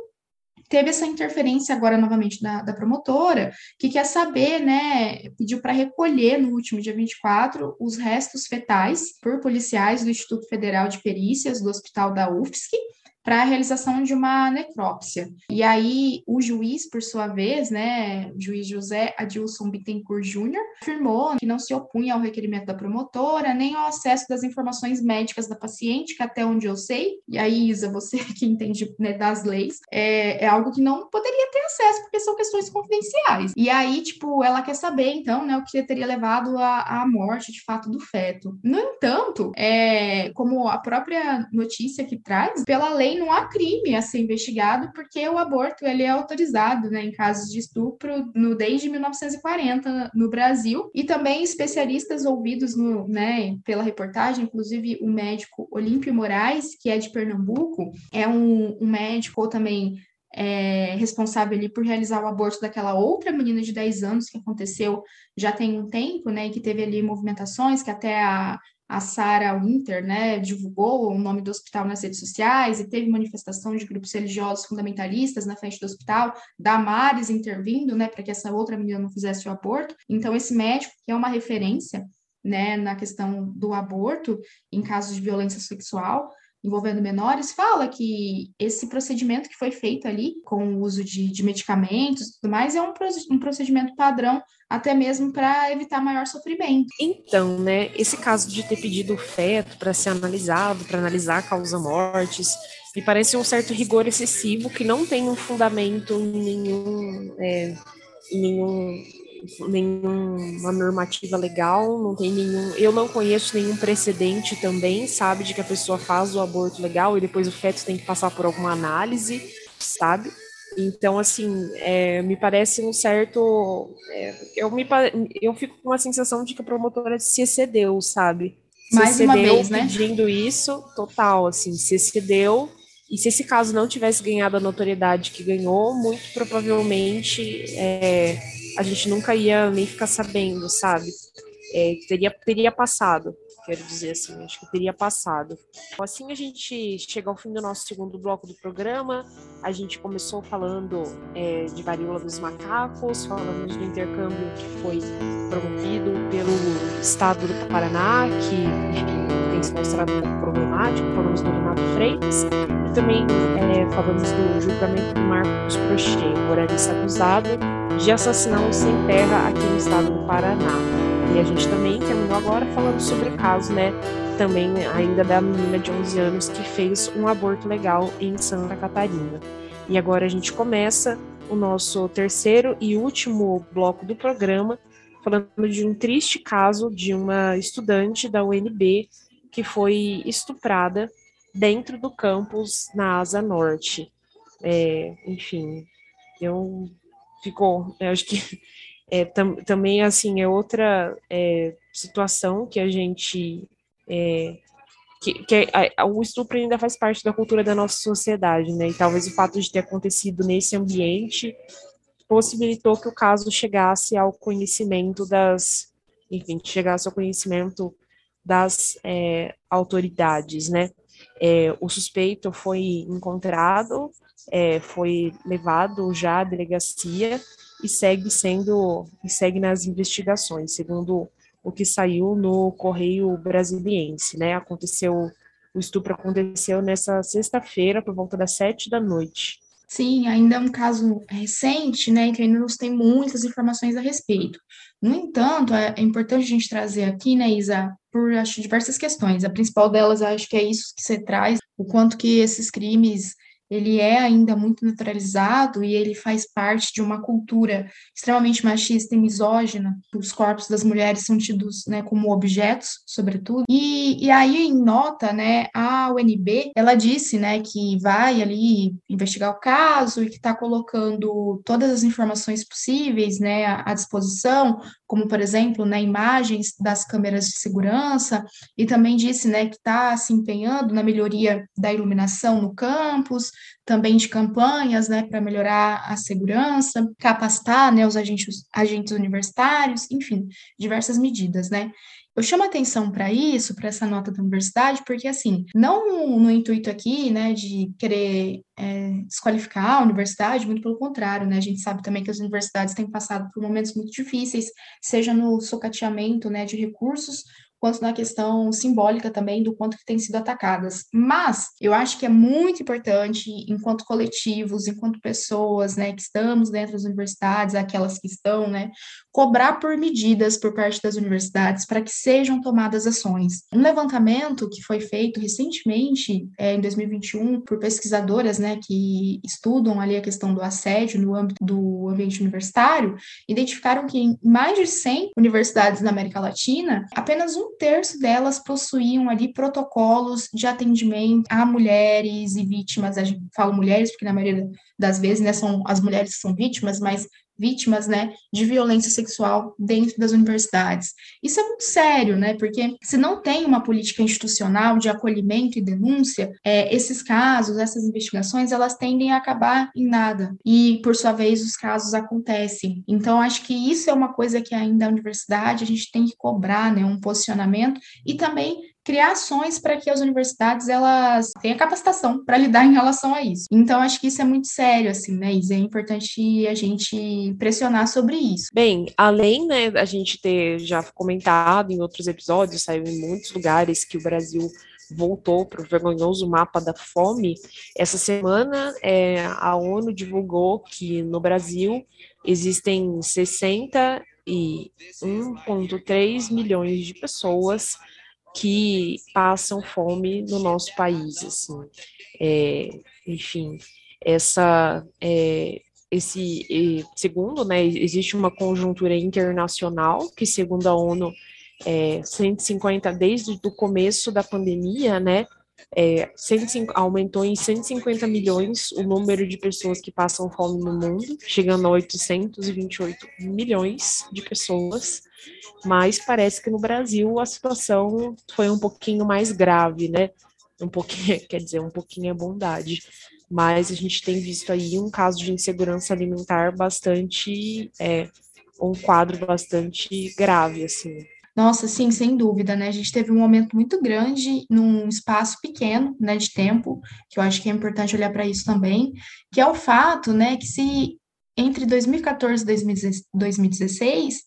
teve essa interferência agora novamente da, da promotora, que quer saber, né, pediu para recolher no último dia 24 os restos fetais por policiais do Instituto Federal de Perícias do Hospital da UFSC, para a realização de uma necrópsia. E aí o juiz, por sua vez, né, juiz José Adilson Bittencourt Jr., afirmou que não se opunha ao requerimento da promotora, nem ao acesso das informações médicas da paciente, que até onde eu sei, e aí, Isa, você que entende né, das leis, é, é algo que não poderia ter acesso, porque são questões confidenciais. E aí, tipo, ela quer saber, então, né, o que teria levado à, à morte, de fato, do feto. No entanto, é, como a própria notícia que traz, pela lei também não há crime a ser investigado, porque o aborto ele é autorizado né, em casos de estupro no, desde 1940 no Brasil. E também especialistas ouvidos no, né, pela reportagem, inclusive o médico Olímpio Moraes, que é de Pernambuco, é um, um médico também é, responsável ali por realizar o aborto daquela outra menina de 10 anos que aconteceu já tem um tempo, né, e que teve ali movimentações, que até a, a Sarah Winter, né, divulgou o nome do hospital nas redes sociais e teve manifestação de grupos religiosos fundamentalistas na frente do hospital, Damares intervindo, né, para que essa outra menina não fizesse o aborto. Então, esse médico, que é uma referência, né, na questão do aborto em casos de violência sexual, envolvendo menores, fala que esse procedimento que foi feito ali, com o uso de, de medicamentos e tudo mais, é um, um procedimento padrão, até mesmo para evitar maior sofrimento. Então, né, esse caso de ter pedido o feto para ser analisado, para analisar a causa mortes, me parece um certo rigor excessivo que não tem um fundamento em nenhum, é, em nenhum nenhuma normativa legal, não tem nenhum. Eu não conheço nenhum precedente também, sabe, de que a pessoa faz o aborto legal e depois o feto tem que passar por alguma análise, sabe? Então, assim, é, me parece um certo. É, eu, me, eu fico com a sensação de que a promotora se excedeu, sabe? Se Mais excedeu uma vez, né? pedindo isso, total, assim, se excedeu. E se esse caso não tivesse ganhado a notoriedade que ganhou, muito provavelmente é, a gente nunca ia nem ficar sabendo, sabe? É, teria, teria passado, quero dizer assim, acho que teria passado. Assim a gente chega ao fim do nosso segundo bloco do programa, a gente começou falando é, de varíola dos macacos, falamos do intercâmbio que foi promovido pelo estado do Paraná, que mostrado pouco problemático, falamos do Renato Freitas, e também é, falamos do julgamento do Marcos Prochet, moralista acusado de assassinar um sem terra aqui no estado do Paraná. E a gente também terminou agora falando sobre o caso, né? Também ainda da menina de 11 anos que fez um aborto legal em Santa Catarina. E agora a gente começa o nosso terceiro e último bloco do programa, falando de um triste caso de uma estudante da UNB que foi estuprada dentro do campus na Asa Norte. É, enfim, eu ficou. Eu acho que é, tam, também assim é outra é, situação que a gente é, que, que a, o estupro ainda faz parte da cultura da nossa sociedade, né? E talvez o fato de ter acontecido nesse ambiente possibilitou que o caso chegasse ao conhecimento das, enfim, chegasse ao conhecimento das é, autoridades, né? É, o suspeito foi encontrado é, foi levado já à delegacia e segue sendo e segue nas investigações, segundo o que saiu no Correio Brasiliense, né? Aconteceu o estupro aconteceu nessa sexta-feira por volta das sete da noite. Sim, ainda é um caso recente, né, que ainda não tem muitas informações a respeito. No entanto, é, é importante a gente trazer aqui, né, Isa, por acho diversas questões. A principal delas, acho que é isso que você traz, o quanto que esses crimes ele é ainda muito naturalizado e ele faz parte de uma cultura extremamente machista e misógina. Os corpos das mulheres são tidos né, como objetos, sobretudo. E, e aí, em nota, né, a UNB, ela disse né, que vai ali investigar o caso e que está colocando todas as informações possíveis né, à disposição, como, por exemplo, né, imagens das câmeras de segurança, e também disse né, que está se empenhando na melhoria da iluminação no campus, também de campanhas, né, para melhorar a segurança, capacitar, né, os agentes, agentes universitários, enfim, diversas medidas, né. Eu chamo atenção para isso, para essa nota da universidade, porque, assim, não no intuito aqui, né, de querer é, desqualificar a universidade, muito pelo contrário, né, a gente sabe também que as universidades têm passado por momentos muito difíceis, seja no socateamento, né, de recursos, quanto na questão simbólica também do quanto que têm sido atacadas. Mas eu acho que é muito importante, enquanto coletivos, enquanto pessoas, né, que estamos dentro das universidades, aquelas que estão, né, cobrar por medidas por parte das universidades para que sejam tomadas ações. Um levantamento que foi feito recentemente, é, em 2021, por pesquisadoras, né, que estudam ali a questão do assédio no âmbito do ambiente universitário, identificaram que em mais de 100 universidades na América Latina, apenas um terço delas possuíam ali protocolos de atendimento a mulheres e vítimas. A gente fala mulheres porque na maioria das vezes né, são as mulheres que são vítimas, mas vítimas, né, de violência sexual dentro das universidades. Isso é muito sério, né, porque se não tem uma política institucional de acolhimento e denúncia, é, esses casos, essas investigações, elas tendem a acabar em nada. E, por sua vez, os casos acontecem. Então, acho que isso é uma coisa que ainda a universidade, a gente tem que cobrar, né, um posicionamento e também criar ações para que as universidades elas tenham capacitação para lidar em relação a isso. Então acho que isso é muito sério assim, né, Isa? É importante a gente pressionar sobre isso. Bem, além, né, a gente ter já comentado em outros episódios, saiu em muitos lugares que o Brasil voltou para o vergonhoso mapa da fome. Essa semana é, a ONU divulgou que no Brasil existem 61,3 milhões de pessoas que passam fome no nosso país, assim. É, enfim, essa, é, esse, segundo, né, existe uma conjuntura internacional que, segundo a ONU, é, 150, desde o começo da pandemia, né, é, 105, aumentou em 150 milhões o número de pessoas que passam fome no mundo, chegando a 828 milhões de pessoas mas parece que no Brasil a situação foi um pouquinho mais grave, né? Um pouquinho, quer dizer, um pouquinho é bondade. Mas a gente tem visto aí um caso de insegurança alimentar bastante, é, um quadro bastante grave, assim. Nossa, sim, sem dúvida, né? A gente teve um momento muito grande num espaço pequeno, né, de tempo, que eu acho que é importante olhar para isso também, que é o fato, né, que se entre 2014 e 2016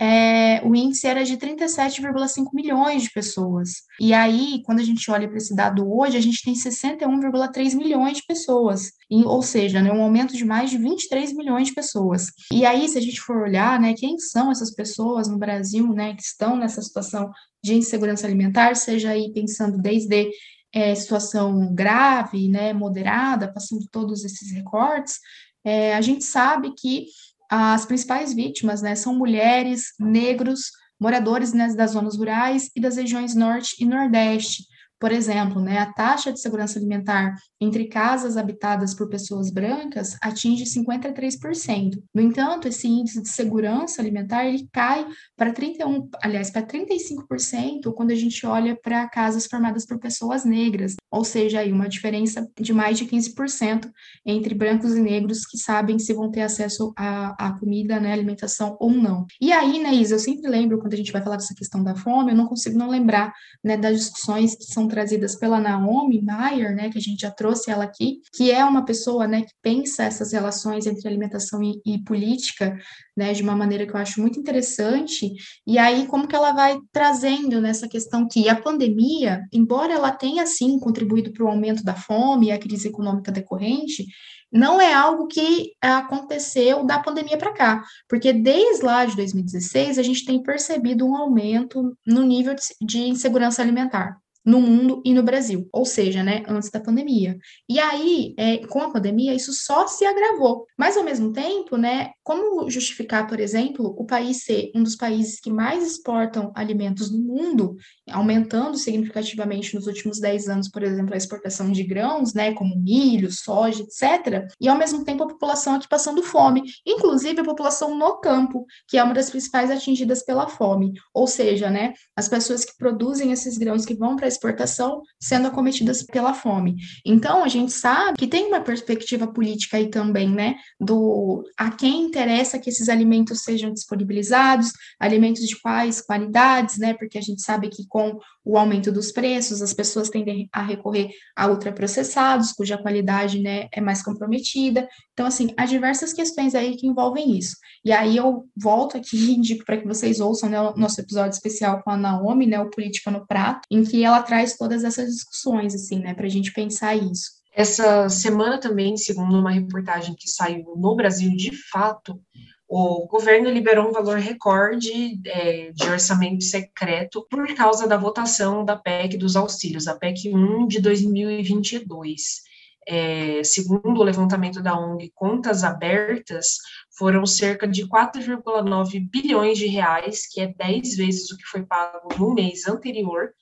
é, o índice era de 37,5 milhões de pessoas. E aí, quando a gente olha para esse dado hoje, a gente tem 61,3 milhões de pessoas, e, ou seja, né, um aumento de mais de 23 milhões de pessoas. E aí, se a gente for olhar, né, quem são essas pessoas no Brasil, né, que estão nessa situação de insegurança alimentar, seja aí pensando desde é, situação grave, né, moderada, passando todos esses recortes, é, a gente sabe que as principais vítimas né, são mulheres, negros, moradores né, das zonas rurais e das regiões norte e nordeste, por exemplo, né, a taxa de segurança alimentar entre casas habitadas por pessoas brancas atinge 53%. No entanto, esse índice de segurança alimentar ele cai para 31, aliás, para 35% quando a gente olha para casas formadas por pessoas negras, ou seja, aí uma diferença de mais de 15% entre brancos e negros que sabem se vão ter acesso à, à comida, né, alimentação ou não. E aí, né, Isa, eu sempre lembro quando a gente vai falar dessa questão da fome, eu não consigo não lembrar, né, das discussões que são trazidas pela Naomi Meyer, né, que a gente já trouxe ela aqui, que é uma pessoa, né, que pensa essas relações entre alimentação e, e política, né, de uma maneira que eu acho muito interessante. E aí como que ela vai trazendo nessa questão que a pandemia, embora ela tenha sim contribuído para o aumento da fome e a crise econômica decorrente, não é algo que aconteceu da pandemia para cá, porque desde lá de 2016 a gente tem percebido um aumento no nível de insegurança alimentar no mundo e no Brasil, ou seja, né, antes da pandemia. E aí, é, com a pandemia, isso só se agravou. Mas, ao mesmo tempo, né, como justificar, por exemplo, o país ser um dos países que mais exportam alimentos no mundo, aumentando significativamente nos últimos 10 anos, por exemplo, a exportação de grãos, né, como milho, soja, etc., e ao mesmo tempo a população aqui passando fome, inclusive a população no campo, que é uma das principais atingidas pela fome, ou seja, né, as pessoas que produzem esses grãos que vão para exportação sendo acometidas pela fome. Então, a gente sabe que tem uma perspectiva política aí também, né, do a quem interessa que esses alimentos sejam disponibilizados, alimentos de quais qualidades, né, porque a gente sabe que com o aumento dos preços, as pessoas tendem a recorrer a ultraprocessados, cuja qualidade, né, é mais comprometida. Então, assim, há diversas questões aí que envolvem isso. E aí eu volto aqui e indico para que vocês ouçam né, o nosso episódio especial com a Naomi, né, o Política no Prato, em que ela traz todas essas discussões, assim, né, para a gente pensar isso. Essa semana também, segundo uma reportagem que saiu no Brasil de fato, o governo liberou um valor recorde é, de orçamento secreto por causa da votação da PEC dos auxílios, a PEC 1 de 2022. é, segundo o levantamento da ONG Contas Abertas, foram cerca de 4,9 bilhões de reais, que é 10 vezes o que foi pago no mês anterior,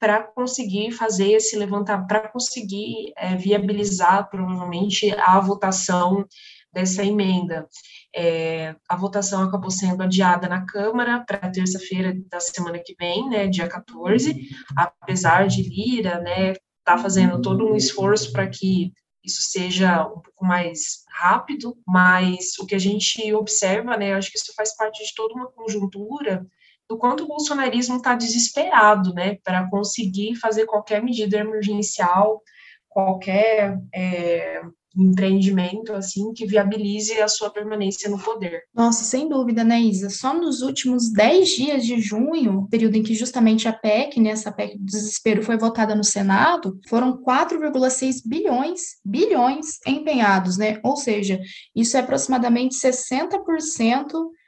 para conseguir fazer esse levantamento, para conseguir é, viabilizar provavelmente a votação dessa emenda. É, a votação acabou sendo adiada na Câmara para terça-feira da semana que vem, né, dia 14, apesar de Lira, né, tá fazendo todo um esforço para que isso seja um pouco mais rápido, mas o que a gente observa, né, acho que isso faz parte de toda uma conjuntura do quanto o bolsonarismo está desesperado, né, para conseguir fazer qualquer medida emergencial, qualquer é, empreendimento assim que viabilize a sua permanência no poder. Nossa, sem dúvida, né, Isa? Só nos últimos 10 dias de junho, período em que justamente a PEC, né, essa PEC do desespero foi votada no Senado, foram 4,6 bilhões, bilhões empenhados, né? Ou seja, isso é aproximadamente 60%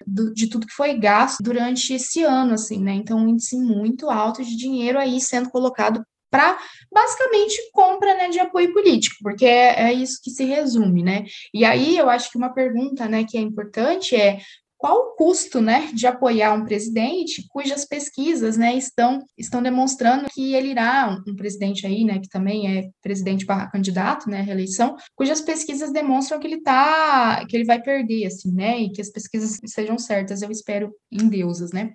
do, de tudo que foi gasto durante esse ano, assim, né? Então, um índice muito alto de dinheiro aí sendo colocado para basicamente compra né, de apoio político, porque é, é, isso que se resume, né? E aí eu acho que uma pergunta né, que é importante é qual o custo, né, de apoiar um presidente cujas pesquisas, né, estão, estão demonstrando que ele irá, um, presidente aí, né, que também é presidente barra candidato, né, reeleição, cujas pesquisas demonstram que ele tá, que ele vai perder, assim, né, e que as pesquisas sejam certas, eu espero em deusas, né,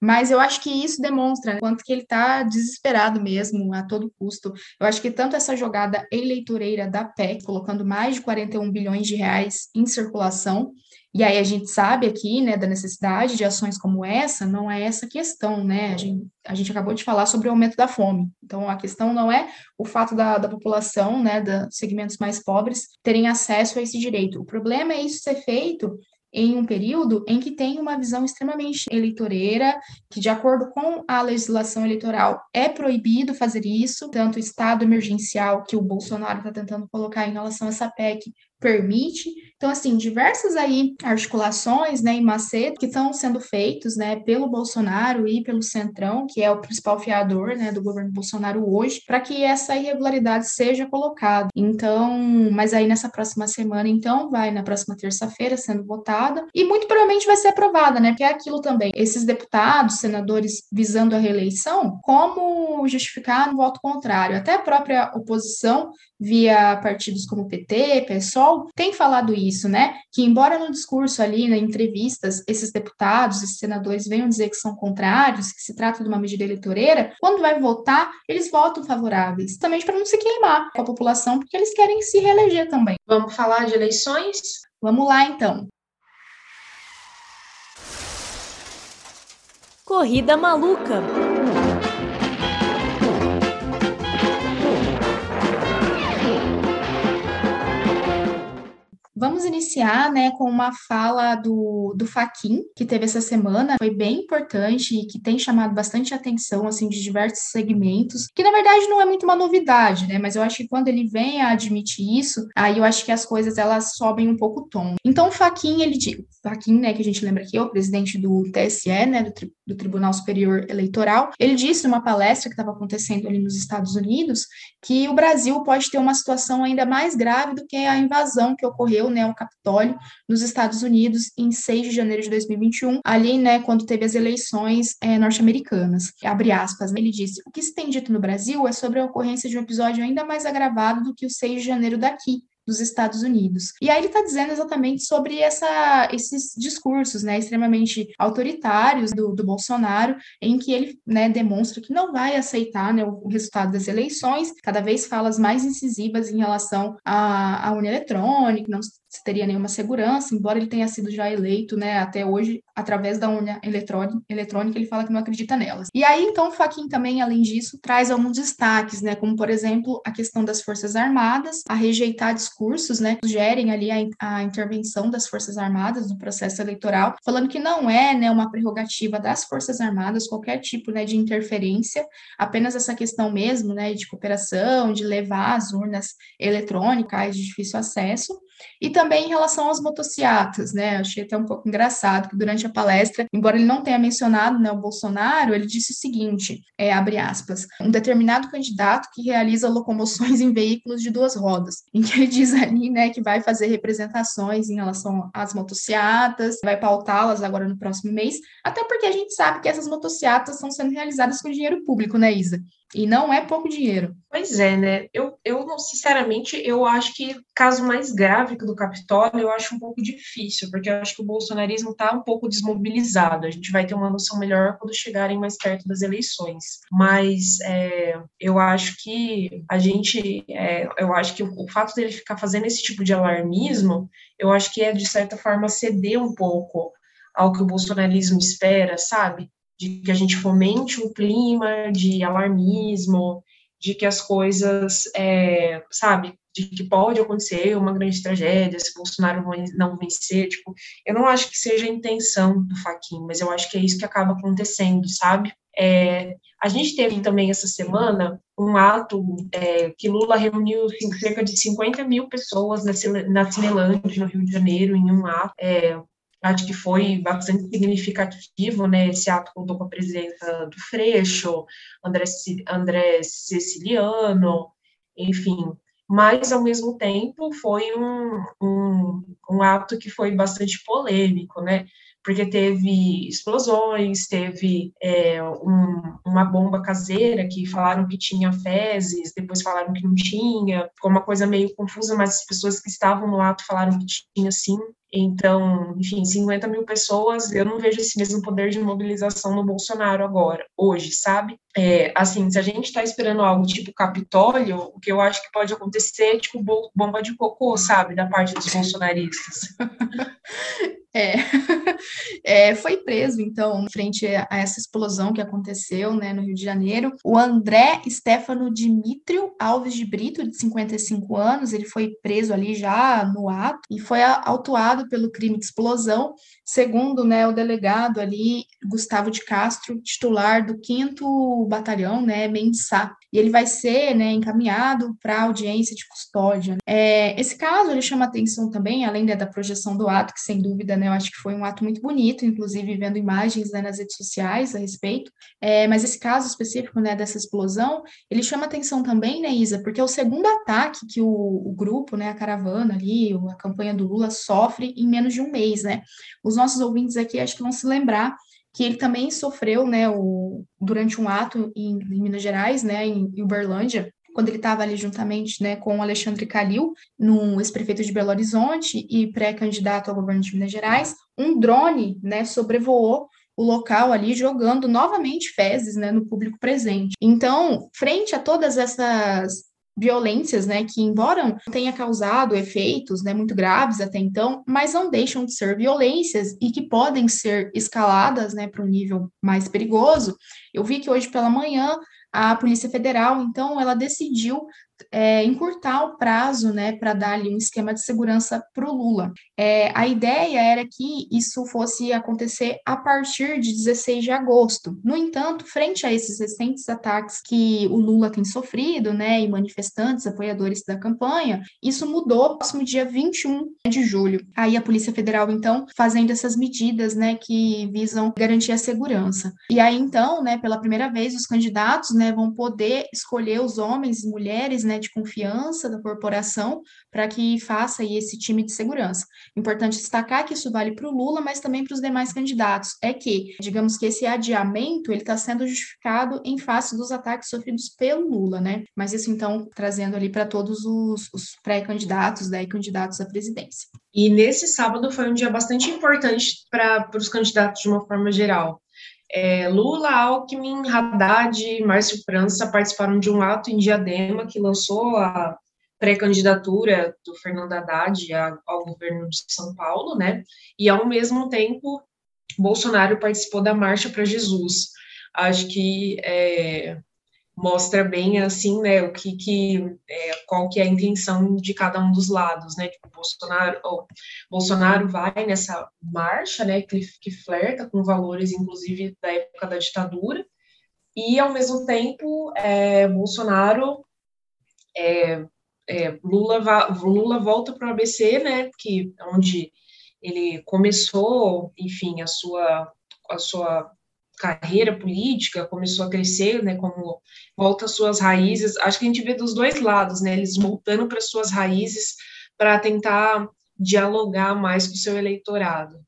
mas eu acho que isso demonstra quanto que ele está desesperado mesmo, a todo custo. Eu acho que tanto essa jogada eleitoreira da PEC, colocando mais de 41 bilhões de reais em circulação, e aí a gente sabe aqui, né, da necessidade de ações como essa, não é essa questão, né? A gente, a gente acabou de falar sobre o aumento da fome. Então, a questão não é o fato da, da população, né, dos segmentos mais pobres, terem acesso a esse direito. O problema é isso ser feito em um período em que tem uma visão extremamente eleitoreira, que, de acordo com a legislação eleitoral, é proibido fazer isso, tanto o estado emergencial que o Bolsonaro está tentando colocar em relação a essa PEC permite. Então, assim, diversas aí articulações, né, e macetes que estão sendo feitos, né, pelo Bolsonaro e pelo Centrão, que é o principal fiador, né, do governo Bolsonaro hoje, para que essa irregularidade seja colocada. Então, mas aí nessa próxima semana, então, vai na próxima terça-feira sendo votada e muito provavelmente vai ser aprovada, né, porque é aquilo também. Esses deputados, senadores visando a reeleição, como justificar um voto contrário? Até a própria oposição via partidos como PT, PSOL, tem falado isso, né? Que embora no discurso ali, na entrevistas, esses deputados, esses senadores venham dizer que são contrários, que se trata de uma medida eleitoreira, quando vai votar, eles votam favoráveis, também para não se queimar com a população, porque eles querem se reeleger também. Vamos falar de eleições? Vamos lá, então. Corrida Maluca. Vamos iniciar, né, com uma fala do, do Faquin, que teve essa semana, foi bem importante e que tem chamado bastante atenção, assim, de diversos segmentos, que na verdade não é muito uma novidade, né, mas eu acho que quando ele vem a admitir isso, aí eu acho que as coisas, elas sobem um pouco o tom. Então, o Faquin, ele diz, Faquin, né, que a gente lembra aqui, é o presidente do TSE, né, do, do Tribunal Superior Eleitoral, ele disse numa palestra que estava acontecendo ali nos Estados Unidos, que o Brasil pode ter uma situação ainda mais grave do que a invasão que ocorreu né, Capitólio, nos Estados Unidos, em 6 de janeiro de 2021, ali, né, quando teve as eleições é, norte-americanas. Abre aspas, né, ele disse: O que se tem dito no Brasil é sobre a ocorrência de um episódio ainda mais agravado do que o 6 de janeiro daqui, dos Estados Unidos. E aí ele está dizendo exatamente sobre essa, esses discursos né, extremamente autoritários do, do Bolsonaro, em que ele né, demonstra que não vai aceitar né, o, resultado das eleições, cada vez falas mais incisivas em relação à, à eletrônica, não se teria nenhuma segurança, embora ele tenha sido já eleito, né, até hoje, através da urna eletrônica, ele fala que não acredita nelas. E aí, então, o Faquin também, além disso, traz alguns destaques, né, como, por exemplo, a questão das Forças Armadas, a rejeitar discursos, né, que gerem ali a, a intervenção das Forças Armadas no processo eleitoral, falando que não é, né, uma prerrogativa das Forças Armadas qualquer tipo, né, de interferência, apenas essa questão mesmo, né, de cooperação, de levar as urnas eletrônicas de difícil acesso, E também em relação às motociatas, né? Achei até um pouco engraçado que durante a palestra, embora ele não tenha mencionado né, o Bolsonaro, ele disse o seguinte: é, abre aspas, um determinado candidato que realiza locomoções em veículos de duas rodas, em que ele diz ali, né, que vai fazer representações em relação às motociatas, vai pautá-las agora no próximo mês, até porque a gente sabe que essas motociatas estão sendo realizadas com dinheiro público, né, Isa? E não é pouco dinheiro. Pois é, né? Eu, eu sinceramente, eu acho que caso mais grave que do Capitólio, eu acho um pouco difícil, porque eu acho que o bolsonarismo está um pouco desmobilizado. A gente vai ter uma noção melhor quando chegarem mais perto das eleições. Mas é, eu acho que a gente, é, eu acho que o, o fato dele ficar fazendo esse tipo de alarmismo, eu acho que é de certa forma ceder um pouco ao que o bolsonarismo espera, sabe? De que a gente fomente um clima de alarmismo, de que as coisas, é, sabe, de que pode acontecer uma grande tragédia se Bolsonaro não vencer, tipo, eu não acho que seja a intenção do Faquin, mas eu acho que é isso que acaba acontecendo, sabe? É, a gente teve também essa semana um ato é, que Lula reuniu cerca de 50 mil pessoas na, na Cinelândia, no Rio de Janeiro, em um ato. É, acho que foi bastante significativo, né? Esse ato contou com a presença do Freixo, André, André Ceciliano, enfim. Mas, ao mesmo tempo, foi um, um, um ato que foi bastante polêmico, né? porque teve explosões, teve é, um, uma bomba caseira que falaram que tinha fezes, depois falaram que não tinha, ficou uma coisa meio confusa, mas as pessoas que estavam no ato falaram que tinha sim. Então, enfim, 50 mil pessoas, eu não vejo esse mesmo poder de mobilização no Bolsonaro agora, hoje, sabe? É, assim, se a gente está esperando algo tipo Capitólio, o que eu acho que pode acontecer é tipo bomba de cocô, sabe, da parte dos bolsonaristas. É. é, foi preso, então, frente a essa explosão que aconteceu né, no Rio de Janeiro, o André Stefano Dimitrio Alves de Brito, de 55 anos, ele foi preso ali já no ato e foi autuado pelo crime de explosão, segundo né, o delegado ali, Gustavo de Castro, titular do 5 Batalhão, né, Mensá. E ele vai ser né, encaminhado para audiência de custódia. É, esse caso ele chama atenção também, além né, da projeção do ato, que sem dúvida né, eu acho que foi um ato muito bonito, inclusive vendo imagens né, nas redes sociais a respeito. É, mas esse caso específico né, dessa explosão, ele chama atenção também, né, Isa, porque é o segundo ataque que o, o grupo, né, a caravana ali, a campanha do Lula sofre em menos de um mês, né? Os nossos ouvintes aqui acho que vão se lembrar que ele também sofreu, né, o, durante um ato em, em Minas Gerais, né, em, em Uberlândia, quando ele estava ali juntamente né, com o Alexandre Calil, no ex-prefeito de Belo Horizonte e pré-candidato ao governo de Minas Gerais, um drone né, sobrevoou o local ali jogando novamente fezes né, no público presente. Então, frente a todas essas violências, né, que embora tenha causado efeitos, né, muito graves até então, mas não deixam de ser violências e que podem ser escaladas, né, para um nível mais perigoso. Eu vi que hoje pela manhã a Polícia Federal, então, ela decidiu é, encurtar o prazo, né, para dar ali um esquema de segurança para o Lula. É, a ideia era que isso fosse acontecer a partir de 16 de agosto. No entanto, frente a esses recentes ataques que o Lula tem sofrido, né, e manifestantes, apoiadores da campanha, isso mudou próximo dia 21 de julho. Aí a Polícia Federal, então, fazendo essas medidas, né, que visam garantir a segurança. E aí, então, né, pela primeira vez, os candidatos, né, vão poder escolher os homens e mulheres, né, de confiança da corporação para que faça aí esse time de segurança. Importante destacar que isso vale para o Lula, mas também para os demais candidatos. É que, digamos que esse adiamento ele está sendo justificado em face dos ataques sofridos pelo Lula, né? Mas isso então trazendo ali para todos os, os pré-candidatos, daí né, candidatos à presidência. E nesse sábado foi um dia bastante importante para os candidatos de uma forma geral. É, Lula, Alckmin, Haddad e Márcio França participaram de um ato em Diadema que lançou a pré-candidatura do Fernando Haddad ao governo de São Paulo, né? E ao mesmo tempo, Bolsonaro participou da Marcha para Jesus. Acho que é, mostra bem assim, né, o que, que é, qual que é a intenção de cada um dos lados, né, tipo, Bolsonaro, Bolsonaro vai nessa marcha, né, que, que flerta com valores, inclusive, da época da ditadura, e, ao mesmo tempo, é, Bolsonaro é, é, Lula, Lula volta para o ABC, né, que, onde ele começou, enfim, a sua, a sua carreira política, começou a crescer, né, como volta às suas raízes. Acho que a gente vê dos dois lados, né, eles voltando para suas raízes para tentar dialogar mais com o seu eleitorado.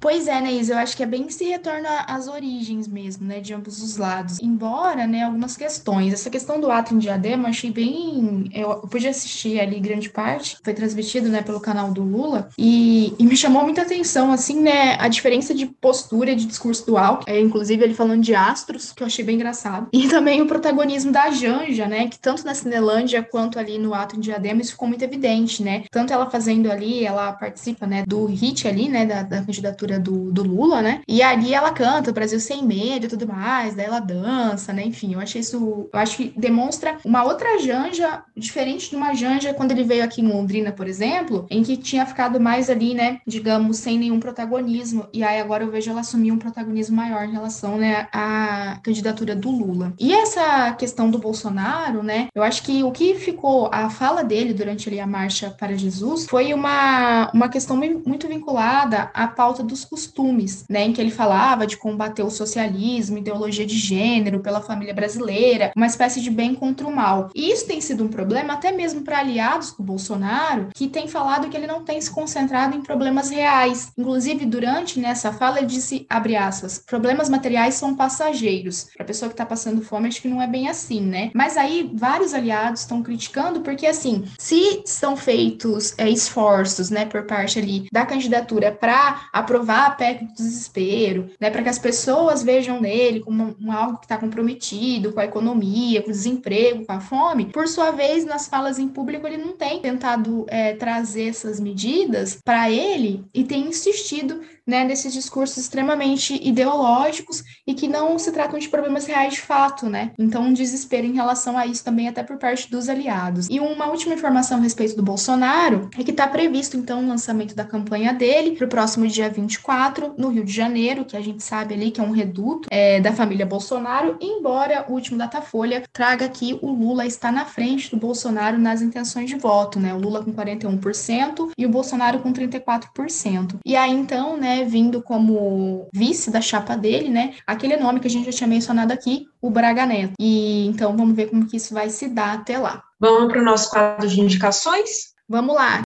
Pois é, Neis, eu acho que é bem se retorna às origens mesmo, né, de ambos os lados. Embora, né, algumas questões. Essa questão do ato em diadema, eu achei bem... Eu pude assistir ali grande parte, foi transmitido, né, pelo canal do Lula, e, e me chamou muita atenção, assim, né, a diferença de postura, de discurso do Alckmin, é, inclusive ele falando de astros, que eu achei bem engraçado, e também o protagonismo da Janja, né, que tanto na Cinelândia quanto ali no ato em diadema, isso ficou muito evidente, né, tanto ela fazendo ali, ela participa, né, do hit ali, né, da candidatura do, do Lula, né? E ali ela canta Brasil sem medo e tudo mais, daí ela dança, né? Enfim, eu achei isso, eu acho que demonstra uma outra Janja, diferente de uma Janja quando ele veio aqui em Londrina, por exemplo, em que tinha ficado mais ali, né, digamos, sem nenhum protagonismo. E aí agora eu vejo ela assumir um protagonismo maior em relação, né, à candidatura do Lula. E essa questão do Bolsonaro, né, eu acho que o que ficou, a fala dele durante ali a marcha para Jesus foi uma, uma questão muito vinculada à pauta dos costumes, né, em que ele falava de combater o socialismo, ideologia de gênero, pela família brasileira, uma espécie de bem contra o mal. E isso tem sido um problema até mesmo para aliados do Bolsonaro, que tem falado que ele não tem se concentrado em problemas reais. Inclusive, durante nessa fala, ele disse, abre aspas, problemas materiais são passageiros. Para a pessoa que está passando fome, acho que não é bem assim, né? Mas aí, vários aliados estão criticando, porque assim, se são feitos é, esforços, né, por parte ali da candidatura para aprovar levar a PEC do desespero, né, para que as pessoas vejam nele como um, algo que está comprometido com a economia, com o desemprego, com a fome. Por sua vez, nas falas em público, ele não tem tentado é, trazer essas medidas para ele e tem insistido né, nesses discursos extremamente ideológicos e que não se tratam de problemas reais de fato, né? Então, um desespero em relação a isso também até por parte dos aliados. E uma última informação a respeito do Bolsonaro é que está previsto, então, o lançamento da campanha dele para o próximo dia 24, no Rio de Janeiro, que a gente sabe ali que é um reduto é, da família Bolsonaro, embora o último Datafolha traga que o Lula está na frente do Bolsonaro nas intenções de voto, né? O Lula com 41% e o Bolsonaro com 34%. E aí, então, né, vindo como vice da chapa dele, né, aquele nome que a gente já tinha mencionado aqui, o Braga Neto. E então vamos ver como que isso vai se dar até lá. Vamos para o nosso quadro de indicações? Vamos lá.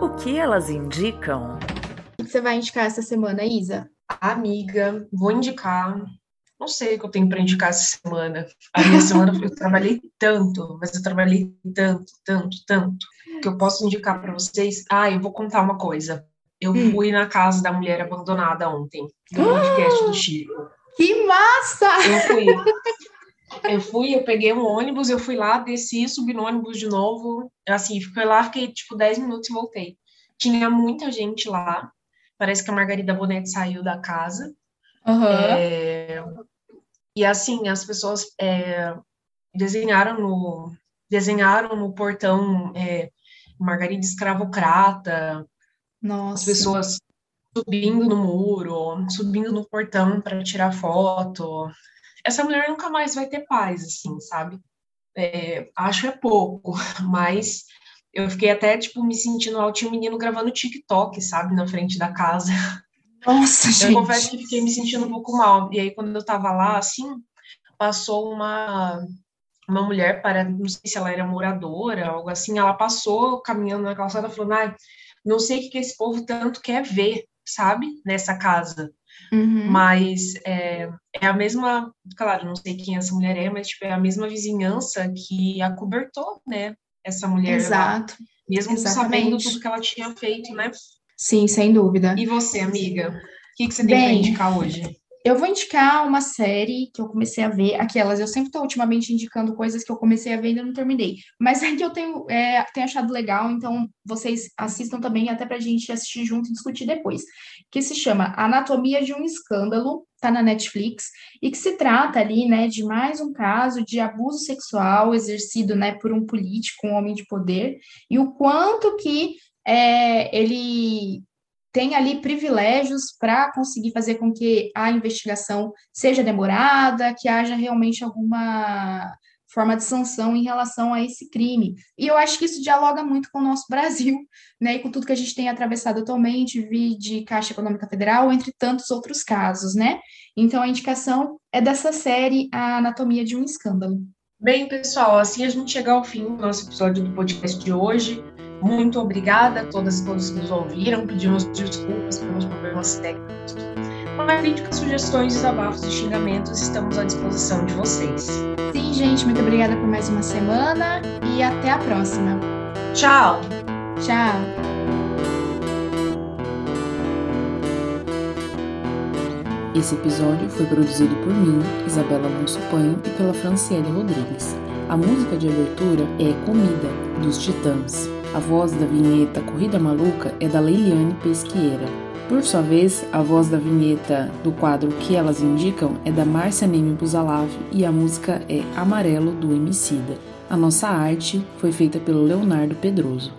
O que elas indicam? O que você vai indicar essa semana, Isa? Amiga, vou indicar não sei o que eu tenho para indicar essa semana. A minha semana eu trabalhei tanto, mas eu trabalhei tanto, tanto, tanto, que eu posso indicar para vocês. Ah, eu vou contar uma coisa. Eu hum. fui na casa da mulher abandonada ontem, do podcast do Chico. Que massa! Eu fui. Eu fui, eu peguei um ônibus, eu fui lá, desci, subi no ônibus de novo. Assim, fiquei lá, fiquei tipo 10 minutos e voltei. Tinha muita gente lá. Parece que a Margarida Bonetti saiu da casa. Uhum. É, e assim, as pessoas é, desenharam no desenharam no portão é, Margarida Escravocrata, Nossa. as pessoas subindo no muro, subindo no portão para tirar foto. Essa mulher nunca mais vai ter paz, assim, sabe? É, acho é pouco, mas eu fiquei até, tipo, me sentindo tinha um menino gravando TikTok, sabe, na frente da casa. Nossa, gente. Eu confesso que fiquei me sentindo um pouco mal. E aí, quando eu tava lá, assim, passou uma, uma mulher, para, não sei se ela era moradora, algo assim, ela passou caminhando na calçada falando, ah, não sei o que, que esse povo tanto quer ver, sabe, nessa casa. Uhum. Mas é, é, a mesma, claro, não sei quem essa mulher é, mas tipo, é a mesma vizinhança que acobertou, né, essa mulher Exato. Lá, mesmo Exatamente. sabendo tudo que ela tinha feito, né? Sim, sem dúvida. E você, amiga? O que, que você tem para indicar hoje? Eu vou indicar uma série que eu comecei a ver, aquelas, eu sempre estou ultimamente indicando coisas que eu comecei a ver e ainda não terminei, mas é que eu tenho, é, tenho achado legal, então vocês assistam também, até para a gente assistir junto e discutir depois, que se chama Anatomia de um Escândalo, tá na Netflix, e que se trata ali, né, de mais um caso de abuso sexual exercido, né, por um político, um homem de poder, e o quanto que é, ele tem ali privilégios para conseguir fazer com que a investigação seja demorada, que haja realmente alguma forma de sanção em relação a esse crime. E eu acho que isso dialoga muito com o nosso Brasil, né, e com tudo que a gente tem atravessado atualmente, vi de Caixa Econômica Federal, entre tantos outros casos, né? Então a indicação é dessa série A Anatomia de um Escândalo. Bem, pessoal, assim a gente chega ao fim do nosso episódio do podcast de hoje. Muito obrigada a todas e todos que nos ouviram. Pedimos desculpas pelos problemas técnicos. Para críticas, sugestões, desabafos e xingamentos, estamos à disposição de vocês. Sim, gente, muito obrigada por mais uma semana e até a próxima. Tchau! Tchau! Esse episódio foi produzido por mim, Isabela Alonso Panho, e pela Franciele Rodrigues. A música de abertura é Comida, dos Titãs. A voz da vinheta Corrida Maluca é da Leiliane Pesqueira. Por sua vez, a voz da vinheta do quadro Que Elas Indicam é da Márcia Neme Buzalav e a música é Amarelo do Emicida. A nossa arte foi feita pelo Leonardo Pedroso.